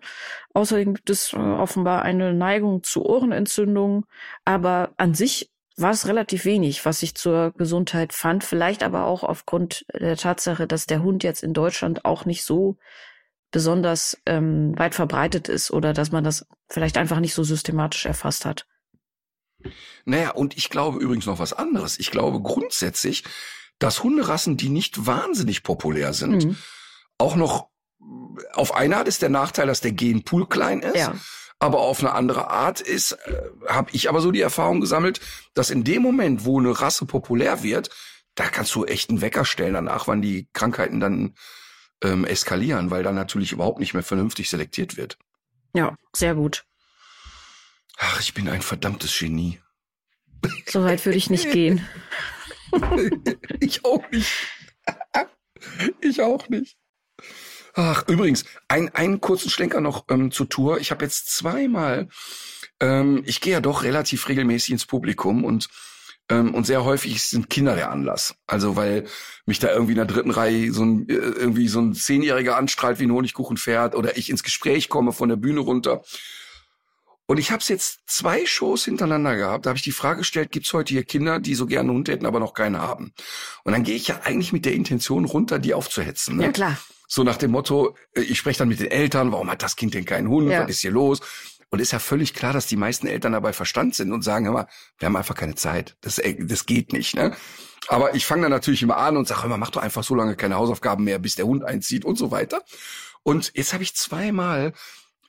Außerdem gibt es äh, offenbar eine Neigung zu Ohrenentzündungen, aber an sich war es relativ wenig, was ich zur Gesundheit fand. Vielleicht aber auch aufgrund der Tatsache, dass der Hund jetzt in Deutschland auch nicht so besonders ähm, weit verbreitet ist oder dass man das vielleicht einfach nicht so systematisch erfasst hat. Naja, und ich glaube übrigens noch was anderes. Ich glaube grundsätzlich, dass Hunderassen, die nicht wahnsinnig populär sind, mhm. auch noch auf eine Art ist der Nachteil, dass der Genpool klein ist. Ja aber auf eine andere Art ist, äh, habe ich aber so die Erfahrung gesammelt, dass in dem Moment, wo eine Rasse populär wird, da kannst du echt einen Wecker stellen danach, wann die Krankheiten dann ähm, eskalieren, weil dann natürlich überhaupt nicht mehr vernünftig selektiert wird. Ja, sehr gut. Ach, ich bin ein verdammtes Genie. So weit würde ich nicht gehen. ich auch nicht. ich auch nicht. Ach, übrigens, ein, einen kurzen Schlenker noch ähm, zur Tour. Ich habe jetzt zweimal, ähm, ich gehe ja doch relativ regelmäßig ins Publikum und Ähm, und sehr häufig sind Kinder der Anlass. Also weil mich da irgendwie in der dritten Reihe so ein, äh, irgendwie so ein Zehnjähriger anstrahlt wie ein Honigkuchenpferd oder ich ins Gespräch komme von der Bühne runter. Und ich habe es jetzt zwei Shows hintereinander gehabt. Da habe ich die Frage gestellt, gibt's heute hier Kinder, die so gerne einen Hund hätten, aber noch keinen haben? Und dann gehe ich ja eigentlich mit der Intention runter, die aufzuhetzen. Ne? Ja, klar. So nach dem Motto, äh, ich spreche dann mit den Eltern, warum hat das Kind denn keinen Hund? Ja. Was ist hier los? Und ist ja völlig klar, dass die meisten Eltern dabei Verstand sind und sagen immer, wir haben einfach keine Zeit. Das, äh, das geht nicht. Ne? Aber ich fange dann natürlich immer an und sage immer, mach doch einfach so lange keine Hausaufgaben mehr, bis der Hund einzieht und so weiter. Und jetzt habe ich zweimal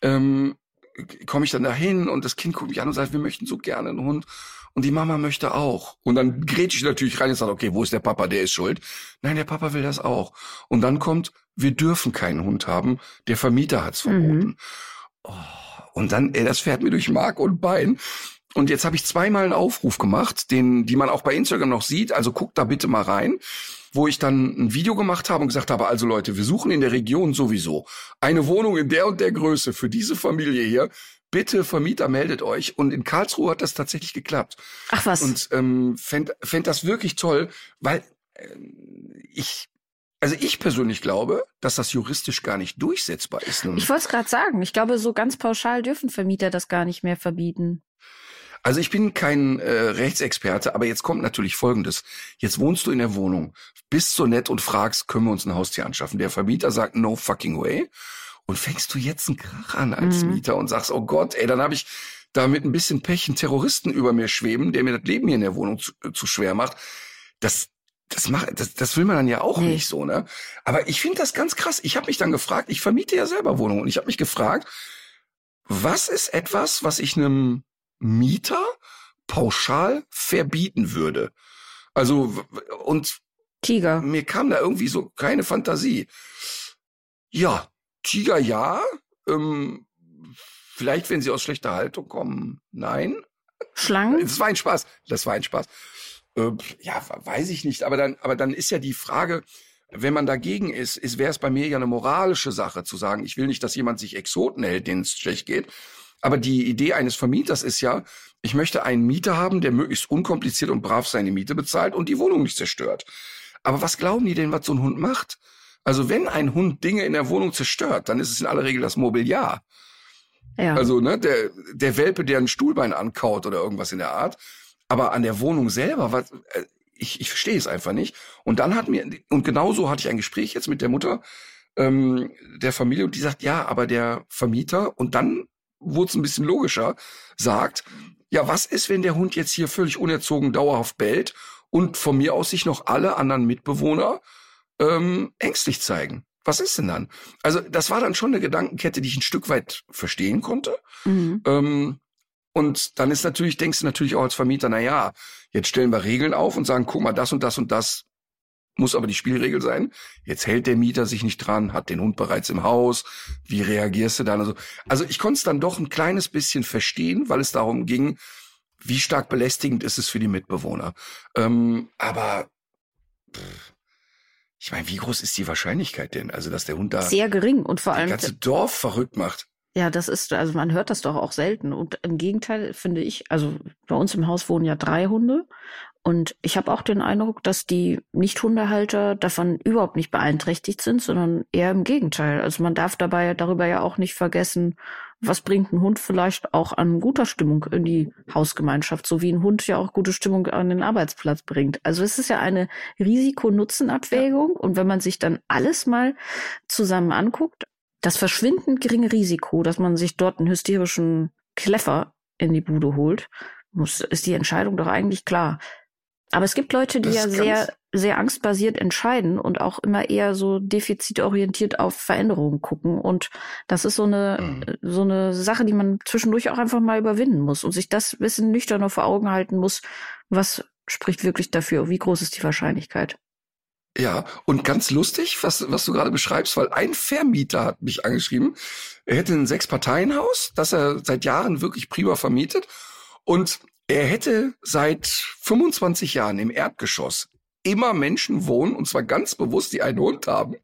ähm, komme ich dann dahin und das Kind guckt mich an und sagt, wir möchten so gerne einen Hund. Und die Mama möchte auch. Und dann grätsch ich natürlich rein und sage, okay, wo ist der Papa? Der ist schuld. Nein, der Papa will das auch. Und dann kommt, wir dürfen keinen Hund haben. Der Vermieter hat's verboten. Mhm. Oh, und dann, ey, das fährt mir durch Mark und Bein. Und jetzt habe ich zweimal einen Aufruf gemacht, den, die man auch bei Instagram noch sieht. Also guckt da bitte mal rein, wo ich dann ein Video gemacht habe und gesagt habe, also Leute, wir suchen in der Region sowieso eine Wohnung in der und der Größe für diese Familie hier. Bitte Vermieter meldet euch. Und in Karlsruhe hat das tatsächlich geklappt. Ach was. Und ähm, fänd, fänd das wirklich toll, weil äh, ich, also ich persönlich glaube, dass das juristisch gar nicht durchsetzbar ist. Nun. ich wollte es gerade sagen. Ich glaube, so ganz pauschal dürfen Vermieter das gar nicht mehr verbieten. Also ich bin kein äh, Rechtsexperte, aber jetzt kommt natürlich Folgendes. Jetzt wohnst du in der Wohnung, bist so nett und fragst, können wir uns ein Haustier anschaffen? Der Vermieter sagt, no fucking way. Und fängst du jetzt einen Krach an als Mhm. Mieter und sagst, oh Gott, ey, dann habe ich da mit ein bisschen Pech einen Terroristen über mir schweben, der mir das Leben hier in der Wohnung zu, äh, zu schwer macht. Das, das, macht, das, das will man dann ja auch Nee. nicht so, ne? Aber ich finde das ganz krass. Ich habe mich dann gefragt, ich vermiete ja selber Wohnungen und ich habe mich gefragt, was ist etwas, was ich einem Mieter pauschal verbieten würde? Also, und Tiger. mir kam da irgendwie so keine Fantasie. Ja, Tiger ja. Ähm, vielleicht, wenn sie aus schlechter Haltung kommen, nein. Schlangen? Das war ein Spaß. Das war ein Spaß. Äh, ja, weiß ich nicht. Aber dann, aber dann ist ja die Frage, wenn man dagegen ist, ist wäre es bei mir ja eine moralische Sache zu sagen, ich will nicht, dass jemand sich Exoten hält, denen es schlecht geht. Aber die Idee eines Vermieters ist ja, ich möchte einen Mieter haben, der möglichst unkompliziert und brav seine Miete bezahlt und die Wohnung nicht zerstört. Aber was glauben die denn, was so ein Hund macht? Also wenn ein Hund Dinge in der Wohnung zerstört, dann ist es in aller Regel das Mobiliar. Ja. Also, ne, der, der Welpe, der ein Stuhlbein ankaut oder irgendwas in der Art. Aber an der Wohnung selber, was, äh, ich, ich verstehe es einfach nicht. Und dann hat mir, und genauso hatte ich ein Gespräch jetzt mit der Mutter ähm, der Familie und die sagt, ja, aber der Vermieter, und dann wurde es ein bisschen logischer, sagt, ja, was ist, wenn der Hund jetzt hier völlig unerzogen dauerhaft bellt und von mir aus sich noch alle anderen Mitbewohner ähm, ängstlich zeigen? Was ist denn dann? Also das war dann schon eine Gedankenkette, die ich ein Stück weit verstehen konnte. Mhm. Ähm, und dann ist natürlich, denkst du natürlich auch als Vermieter, na ja, jetzt stellen wir Regeln auf und sagen, guck mal, das und das und das muss aber die Spielregel sein. Jetzt hält der Mieter sich nicht dran, hat den Hund bereits im Haus. Wie reagierst du dann? Also, also ich konnte es dann doch ein kleines bisschen verstehen, weil es darum ging, wie stark belästigend ist es für die Mitbewohner. Ähm, aber pff, ich meine, wie groß ist die Wahrscheinlichkeit denn? Also, dass der Hund da Sehr gering und vor das allem, ganze Dorf verrückt macht. ja, das ist, also man hört das doch auch selten. Und im Gegenteil finde ich, also bei uns im Haus wohnen ja drei Hunde. Und ich habe auch den Eindruck, dass die Nicht-Hundehalter davon überhaupt nicht beeinträchtigt sind, sondern eher im Gegenteil. Also man darf dabei darüber ja auch nicht vergessen, was bringt ein Hund vielleicht auch an guter Stimmung in die Hausgemeinschaft, so wie ein Hund ja auch gute Stimmung an den Arbeitsplatz bringt. Also es ist ja eine Risiko-Nutzen-Abwägung. Und wenn man sich dann alles mal zusammen anguckt, das verschwindend geringe Risiko, dass man sich dort einen hysterischen Kleffer in die Bude holt, muss, ist die Entscheidung doch eigentlich klar. Aber es gibt Leute, die Das ja sehr, sehr angstbasiert entscheiden und auch immer eher so defizitorientiert auf Veränderungen gucken. Und das ist so eine, Mhm. so eine Sache, die man zwischendurch auch einfach mal überwinden muss und sich das Wissen nüchterner vor Augen halten muss, was spricht wirklich dafür, wie groß ist die Wahrscheinlichkeit. Ja, und ganz lustig, was, was du gerade beschreibst, weil ein Vermieter hat mich angeschrieben, er hätte ein Sechs-Parteien-Haus, das er seit Jahren wirklich prima vermietet und er hätte seit 25 Jahren im Erdgeschoss immer Menschen wohnen, und zwar ganz bewusst, die einen Hund haben.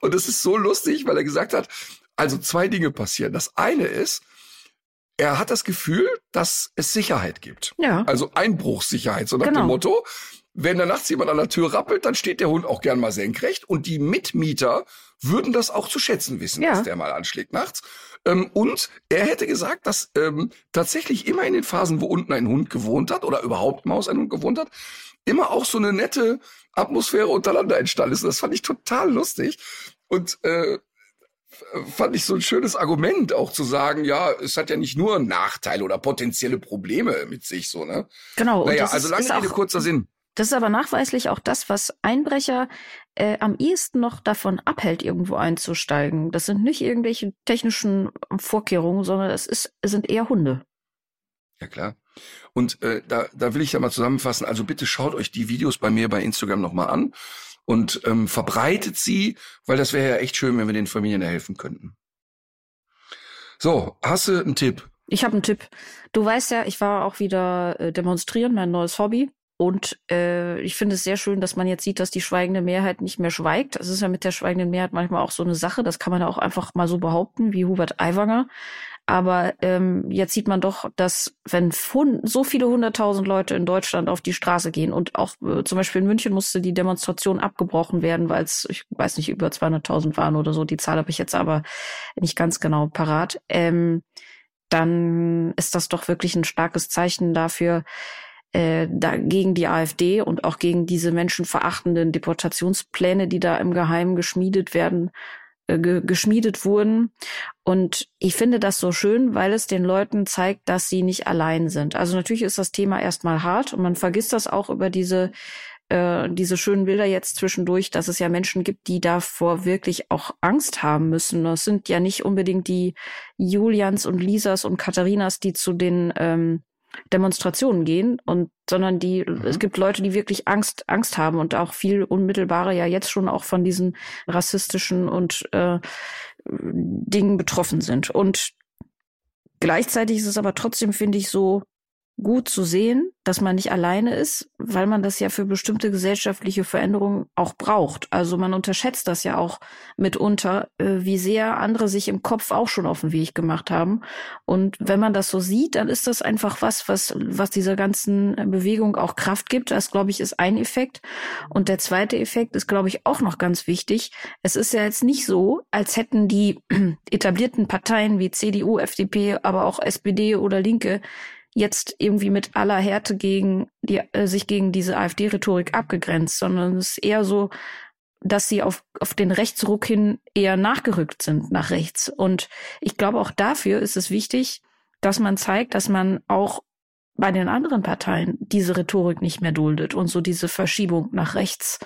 Und das ist so lustig, weil er gesagt hat, also zwei Dinge passieren. Das eine ist, er hat das Gefühl, dass es Sicherheit gibt. Ja. Also Einbruchssicherheit, so nach Genau. dem Motto. Wenn da nachts jemand an der Tür rappelt, dann steht der Hund auch gern mal senkrecht. Und die Mitmieter würden das auch zu schätzen wissen, Ja. dass der mal anschlägt nachts. Ähm, und er hätte gesagt, dass ähm, tatsächlich immer in den Phasen, wo unten ein Hund gewohnt hat oder überhaupt mal aus ein Hund gewohnt hat, immer auch so eine nette Atmosphäre untereinander entstanden ist. Das fand ich total lustig. Und äh, fand ich so ein schönes Argument auch zu sagen, ja, es hat ja nicht nur Nachteile oder potenzielle Probleme mit sich, so, ne? Genau. und naja, das also ist, lange Rede, kurzer Sinn. Das ist aber nachweislich auch das, was Einbrecher äh, am ehesten noch davon abhält, irgendwo einzusteigen. Das sind nicht irgendwelche technischen Vorkehrungen, sondern es ist, sind eher Hunde. Ja, klar. Und äh, da, da will ich ja mal zusammenfassen. Also bitte schaut euch die Videos bei mir bei Instagram nochmal an und ähm, verbreitet sie, weil das wäre ja echt schön, wenn wir den Familien da helfen könnten. So, hast du einen Tipp? Ich habe einen Tipp. Du weißt ja, ich war auch wieder äh, demonstrieren, mein neues Hobby. Und äh, ich finde es sehr schön, dass man jetzt sieht, dass die schweigende Mehrheit nicht mehr schweigt. Es ist ja mit der schweigenden Mehrheit manchmal auch so eine Sache. Das kann man ja auch einfach mal so behaupten, wie Hubert Aiwanger. Aber ähm, jetzt sieht man doch, dass wenn so viele hunderttausend Leute in Deutschland auf die Straße gehen und auch äh, zum Beispiel in München musste die Demonstration abgebrochen werden, weil es, ich weiß nicht, über 200.000 waren oder so. Die Zahl habe ich jetzt aber nicht ganz genau parat. Ähm, dann ist das doch wirklich ein starkes Zeichen dafür, äh, da, gegen die AfD und auch gegen diese menschenverachtenden Deportationspläne, die da im Geheimen geschmiedet werden, äh, ge geschmiedet wurden. Und ich finde das so schön, weil es den Leuten zeigt, dass sie nicht allein sind. Also natürlich ist das Thema erstmal hart und man vergisst das auch über diese äh, diese schönen Bilder jetzt zwischendurch, dass es ja Menschen gibt, die davor wirklich auch Angst haben müssen. Das sind ja nicht unbedingt die Julians und Lisas und Katharinas, die zu den ähm, Demonstrationen gehen und sondern die es gibt Leute, die wirklich Angst Angst haben und auch viel unmittelbarer ja jetzt schon auch von diesen rassistischen und äh, Dingen betroffen sind. Und gleichzeitig ist es aber trotzdem finde ich so gut zu sehen, dass man nicht alleine ist, weil man das ja für bestimmte gesellschaftliche Veränderungen auch braucht. Also man unterschätzt das ja auch mitunter, äh, wie sehr andere sich im Kopf auch schon auf den Weg gemacht haben. Und wenn man das so sieht, dann ist das einfach was, was, was dieser ganzen Bewegung auch Kraft gibt. Das, glaube ich, ist ein Effekt. Und der zweite Effekt ist, glaube ich, auch noch ganz wichtig. Es ist ja jetzt nicht so, als hätten die etablierten Parteien wie CDU, FDP, aber auch SPD oder Linke jetzt irgendwie mit aller Härte gegen die, äh, sich gegen diese AfD-Rhetorik abgegrenzt, sondern es ist eher so, dass sie auf, auf den Rechtsruck hin eher nachgerückt sind nach rechts. Und ich glaube, auch dafür ist es wichtig, dass man zeigt, dass man auch bei den anderen Parteien diese Rhetorik nicht mehr duldet und so diese Verschiebung nach rechts.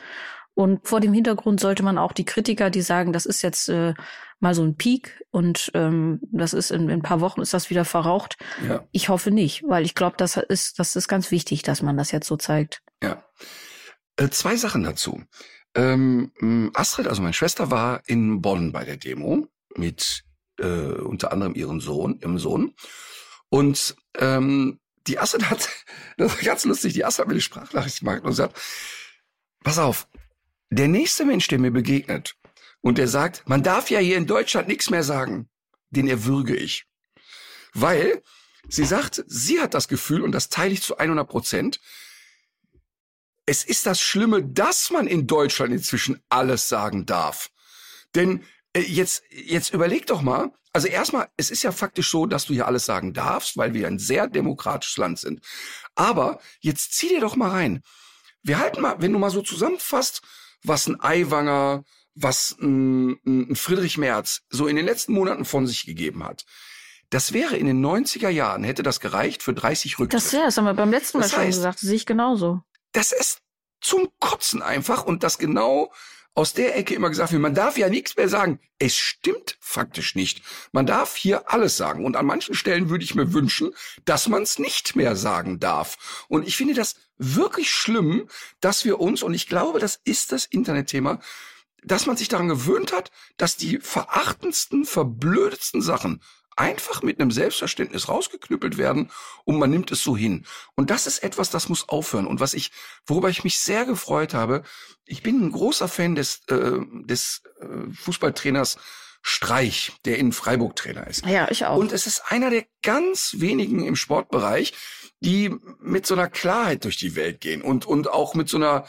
Und vor dem Hintergrund sollte man auch die Kritiker, die sagen, das ist jetzt äh, mal so ein Peak und ähm, das ist in, in ein paar Wochen ist das wieder verraucht. Ja. Ich hoffe nicht, weil ich glaube, das ist, das ist ganz wichtig, dass man das jetzt so zeigt. Ja. Äh, zwei Sachen dazu. Ähm, Astrid, also meine Schwester, war in Bonn bei der Demo mit äh, unter anderem ihrem Sohn, ihrem Sohn. Und ähm, die Astrid hat, das war ganz lustig, die Astrid hat mir eine Sprachnachricht gemacht und sagt, pass auf, der nächste Mensch, der mir begegnet und der sagt, man darf ja hier in Deutschland nichts mehr sagen, den erwürge ich. Weil sie sagt, sie hat das Gefühl, und das teile ich zu 100 Prozent, es ist das Schlimme, dass man in Deutschland inzwischen alles sagen darf. Denn äh, jetzt, jetzt überleg doch mal, also erstmal, es ist ja faktisch so, dass du hier alles sagen darfst, weil wir ein sehr demokratisches Land sind. Aber jetzt zieh dir doch mal rein. Wir halten mal, wenn du mal so zusammenfasst, was ein Aiwanger, was ein, ein Friedrich Merz so in den letzten Monaten von sich gegeben hat. Das wäre in den 90er Jahren, hätte das gereicht für 30 Rücktritte. Das, ja, das haben wir beim letzten Mal Das schon heißt- gesagt, das sehe ich genauso. das ist zum Kotzen einfach und das genau aus der Ecke immer gesagt wird, man darf ja nichts mehr sagen. Es stimmt faktisch nicht. Man darf hier alles sagen. Und an manchen Stellen würde ich mir wünschen, dass man es nicht mehr sagen darf. Und ich finde das wirklich schlimm, dass wir uns, und ich glaube, das ist das Internetthema, dass man sich daran gewöhnt hat, dass die verachtendsten, verblödetsten Sachen einfach mit einem Selbstverständnis rausgeknüppelt werden und man nimmt es so hin. Und das ist etwas, das muss aufhören. Und was ich, worüber ich mich sehr gefreut habe, ich bin ein großer Fan des, äh, des äh, Fußballtrainers Streich, der in Freiburg Trainer ist. Ja, ich auch. Und es ist einer der ganz wenigen im Sportbereich, die mit so einer Klarheit durch die Welt gehen und, und auch mit so einer,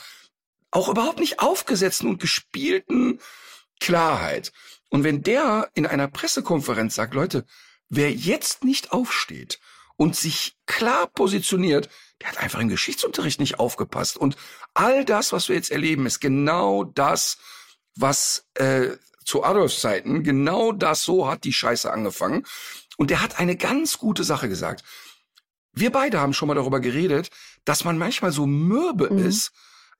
auch überhaupt nicht aufgesetzten und gespielten Klarheit. Und wenn der in einer Pressekonferenz sagt, Leute, wer jetzt nicht aufsteht und sich klar positioniert, der hat einfach im Geschichtsunterricht nicht aufgepasst. Und all das, was wir jetzt erleben, ist genau das, was äh, zu Adolfs Zeiten, genau das so hat die Scheiße angefangen. Und der hat eine ganz gute Sache gesagt. Wir beide haben schon mal darüber geredet, dass man manchmal so mürbe mhm. ist,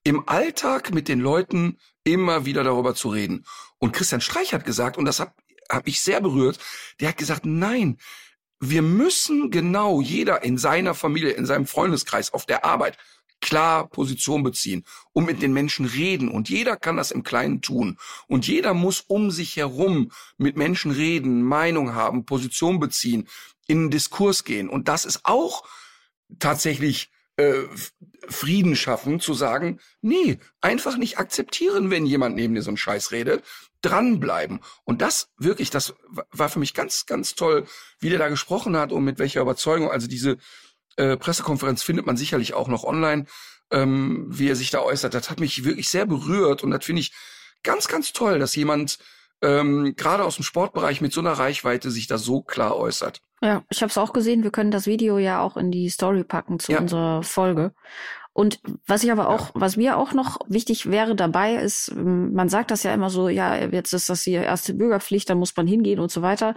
im Alltag mit den Leuten immer wieder darüber zu reden. Und Christian Streich hat gesagt, und das hat, hat mich sehr berührt, der hat gesagt, nein, wir müssen genau jeder in seiner Familie, in seinem Freundeskreis, auf der Arbeit klar Position beziehen und mit den Menschen reden. Und jeder kann das im Kleinen tun. Und jeder muss um sich herum mit Menschen reden, Meinung haben, Position beziehen, in einen Diskurs gehen. Und das ist auch tatsächlich äh, Frieden schaffen, zu sagen, nee, einfach nicht akzeptieren, wenn jemand neben dir so einen Scheiß redet, dranbleiben. Und das wirklich, das war für mich ganz, ganz toll, wie der da gesprochen hat und mit welcher Überzeugung. Also diese äh, Pressekonferenz findet man sicherlich auch noch online, ähm, wie er sich da äußert. Das hat mich wirklich sehr berührt und das finde ich ganz, ganz toll, dass jemand ähm, gerade aus dem Sportbereich mit so einer Reichweite sich da so klar äußert. Ja, ich habe es auch gesehen. Wir können das Video ja auch in die Story packen zu ja. unserer Folge. Und was ich aber auch, was mir auch noch wichtig wäre dabei, ist, ähm, man sagt das ja immer so, ja, jetzt ist das die erste Bürgerpflicht, da muss man hingehen und so weiter.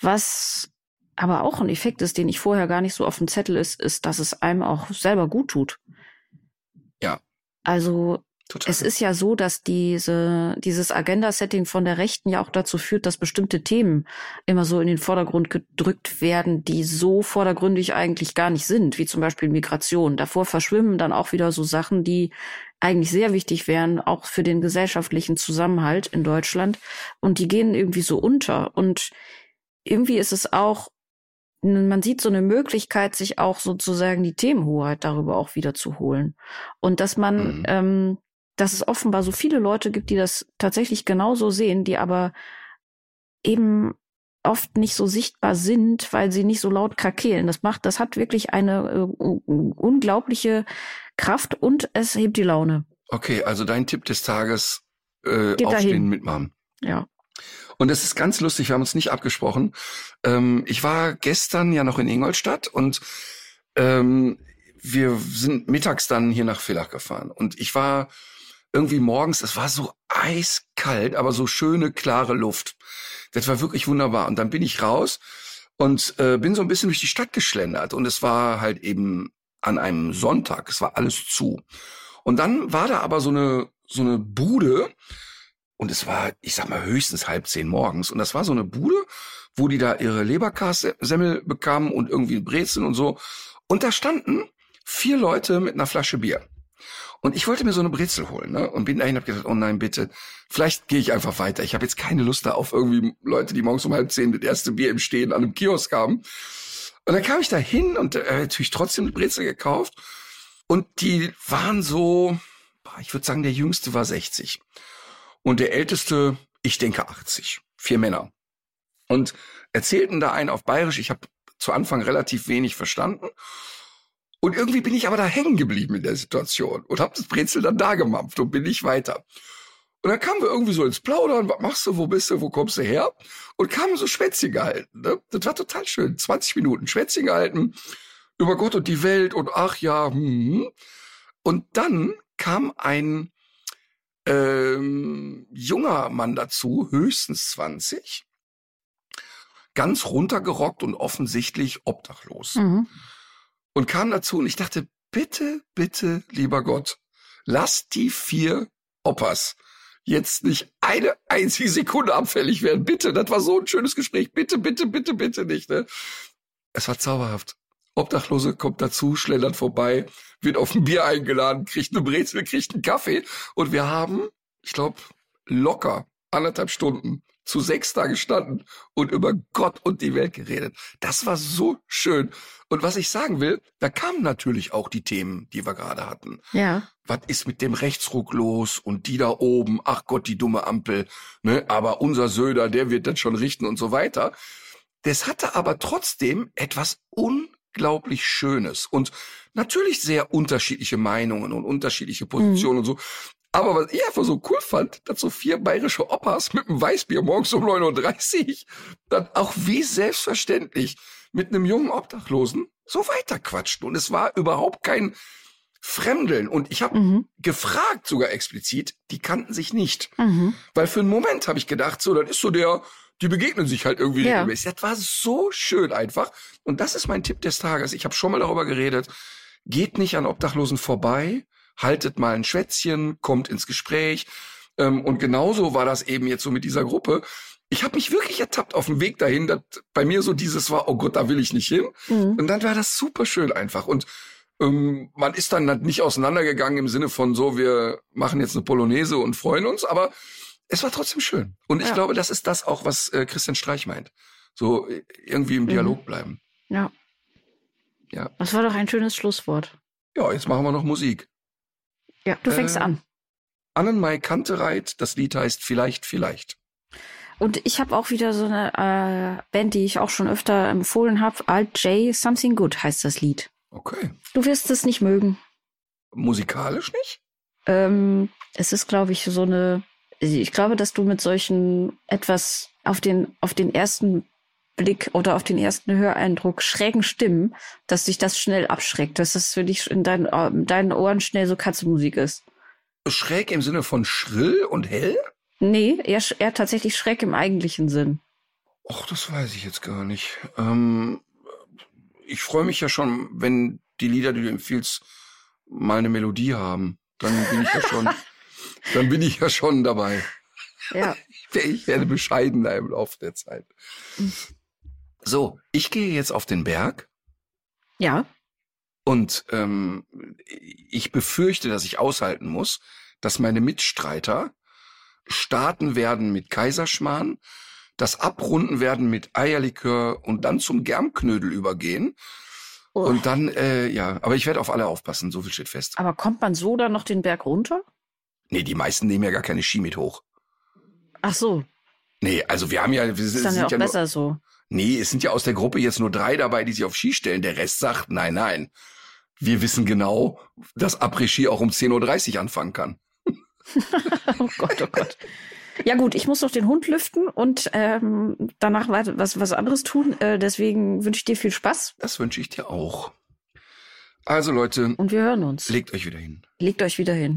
Was aber auch ein Effekt ist, den ich vorher gar nicht so auf dem Zettel ist, ist, dass es einem auch selber gut tut. Ja. Also Total. Es ist ja so, dass diese, dieses Agenda-Setting von der Rechten ja auch dazu führt, dass bestimmte Themen immer so in den Vordergrund gedrückt werden, die so vordergründig eigentlich gar nicht sind, wie zum Beispiel Migration. Davor verschwimmen dann auch wieder so Sachen, die eigentlich sehr wichtig wären, auch für den gesellschaftlichen Zusammenhalt in Deutschland. Und die gehen irgendwie so unter. Und irgendwie ist es auch man sieht so eine Möglichkeit, sich auch sozusagen die Themenhoheit darüber auch wieder zu holen. Und dass man mhm. ähm, dass es offenbar so viele Leute gibt, die das tatsächlich genauso sehen, die aber eben oft nicht so sichtbar sind, weil sie nicht so laut krakeelen. Das macht, das hat wirklich eine äh, unglaubliche Kraft und es hebt die Laune. Okay, also dein Tipp des Tages, äh, Geht aufstehen, dahin. mitmachen. Ja. Und es ist ganz lustig, wir haben uns nicht abgesprochen. Ähm, ich war gestern ja noch in Ingolstadt und ähm, wir sind mittags dann hier nach Villach gefahren. Und ich war irgendwie morgens, es war so eiskalt, aber so schöne, klare Luft. Das war wirklich wunderbar. Und dann bin ich raus und äh, bin so ein bisschen durch die Stadt geschlendert. Und es war halt eben an einem Sonntag, es war alles zu. Und dann war da aber so eine, so eine Bude, und es war, ich sag mal, höchstens halb zehn morgens. Und das war so eine Bude, wo die da ihre Leberkassemmel bekamen und irgendwie Brezeln und so. Und da standen vier Leute mit einer Flasche Bier. Und ich wollte mir so eine Brezel holen, ne? Und bin dahin hab gedacht, oh nein, bitte, vielleicht gehe ich einfach weiter. Ich habe jetzt keine Lust da auf irgendwie Leute, die morgens um halb zehn das erste Bier im Stehen an einem Kiosk haben. Und dann kam ich da hin und äh, natürlich trotzdem eine Brezel gekauft. Und die waren so, ich würde sagen, der jüngste war 60. Und der älteste, ich denke 80. Vier Männer. Und erzählten da einen auf Bayerisch. Ich habe zu Anfang relativ wenig verstanden. Und irgendwie bin ich aber da hängen geblieben in der Situation und habe das Brezel dann da gemampft und bin nicht weiter. Und dann kamen wir irgendwie so ins Plaudern, was machst du, wo bist du, wo kommst du her? Und kamen so Schwätzchen gehalten. Ne? Das war total schön. 20 Minuten Schwätzchen gehalten über Gott und die Welt und ach ja. Hm. hm. Und dann kam ein ähm, junger Mann dazu, höchstens 20, ganz runtergerockt und offensichtlich obdachlos. Mhm und kam dazu und ich dachte, bitte, bitte, lieber Gott, lass die vier Oppas jetzt nicht eine einzige Sekunde abfällig werden. Bitte, das war so ein schönes Gespräch. Bitte, bitte, bitte, bitte nicht. Ne? Es war zauberhaft. Obdachlose kommt dazu, schlendert vorbei, wird auf ein Bier eingeladen, kriegt eine Brezel, kriegt einen Kaffee und wir haben, ich glaube, locker anderthalb Stunden zu sechs da gestanden und über Gott und die Welt geredet. Das war so schön. Und was ich sagen will, da kamen natürlich auch die Themen, die wir gerade hatten. Ja. Was ist mit dem Rechtsruck los und die da oben, ach Gott, die dumme Ampel, ne, aber unser Söder, der wird das schon richten und so weiter. Das hatte aber trotzdem etwas unglaublich Schönes und natürlich sehr unterschiedliche Meinungen und unterschiedliche Positionen mhm. und so. Aber was ich einfach so cool fand, dass so vier bayerische Opas mit einem Weißbier morgens um 9.30 Uhr dann auch wie selbstverständlich mit einem jungen Obdachlosen so weiterquatschten. Und es war überhaupt kein Fremdeln. Und ich habe mhm. gefragt sogar explizit, die kannten sich nicht. Mhm. Weil für einen Moment habe ich gedacht, so, das ist so der, die begegnen sich halt irgendwie ja. regelmäßig. Das war so schön einfach. Und das ist mein Tipp des Tages. Ich habe schon mal darüber geredet. Geht nicht an Obdachlosen vorbei haltet mal ein Schwätzchen, kommt ins Gespräch. Ähm, und genauso war das eben jetzt so mit dieser Gruppe. Ich habe mich wirklich ertappt auf dem Weg dahin, dass bei mir so dieses war, oh Gott, da will ich nicht hin. Mhm. Und dann war das super schön einfach. Und ähm, man ist dann nicht auseinandergegangen im Sinne von so, wir machen jetzt eine Polonaise und freuen uns, aber es war trotzdem schön. Und ich ja. glaube, das ist das auch, was äh, Christian Streich meint. So äh, irgendwie im Dialog mhm. bleiben. Ja. Ja. Das war doch ein schönes Schlusswort. Ja, jetzt machen wir noch Musik. Ja, du fängst äh, an. Annenmai Kantereit, das Lied heißt Vielleicht, vielleicht. Und ich habe auch wieder so eine äh, Band, die ich auch schon öfter empfohlen habe. Alt J, Something Good heißt das Lied. Okay. Du wirst es nicht mögen. Musikalisch nicht? Ähm, es ist, glaube ich, so eine. Ich glaube, dass du mit solchen etwas auf den auf den ersten Blick oder auf den ersten Höreindruck schrägen Stimmen, dass sich das schnell abschreckt, dass das für dich in deinen, äh, in deinen Ohren schnell so Katzenmusik ist. Schräg im Sinne von schrill und hell? Nee, eher, eher tatsächlich schräg im eigentlichen Sinn. Och, das weiß ich jetzt gar nicht. Ähm, ich freue mich ja schon, wenn die Lieder, die du empfiehlst, mal eine Melodie haben. Dann bin ich ja schon, dann bin ich ja schon dabei. Ja. Ich werde bescheidener im Laufe der Zeit. So, ich gehe jetzt auf den Berg. Ja. Und ähm, ich befürchte, dass ich aushalten muss, dass meine Mitstreiter starten werden mit Kaiserschmarrn, das abrunden werden mit Eierlikör und dann zum Germknödel übergehen. Oh. Und dann, äh, ja, aber ich werde auf alle aufpassen, so viel steht fest. Aber kommt man so dann noch den Berg runter? Nee, die meisten nehmen ja gar keine Ski mit hoch. Ach so. Nee, also wir haben ja, wir ist dann ja auch ja besser so. Nee, es sind ja aus der Gruppe jetzt nur drei dabei, die sich auf Ski stellen. Der Rest sagt, nein, nein. Wir wissen genau, dass Après-Ski auch um 10.30 Uhr anfangen kann. oh Gott, oh Gott. Ja gut, ich muss noch den Hund lüften und ähm, danach was, was anderes tun. Äh, deswegen wünsche ich dir viel Spaß. Das wünsche ich dir auch. Also Leute. Und wir hören uns. Legt euch wieder hin. Legt euch wieder hin.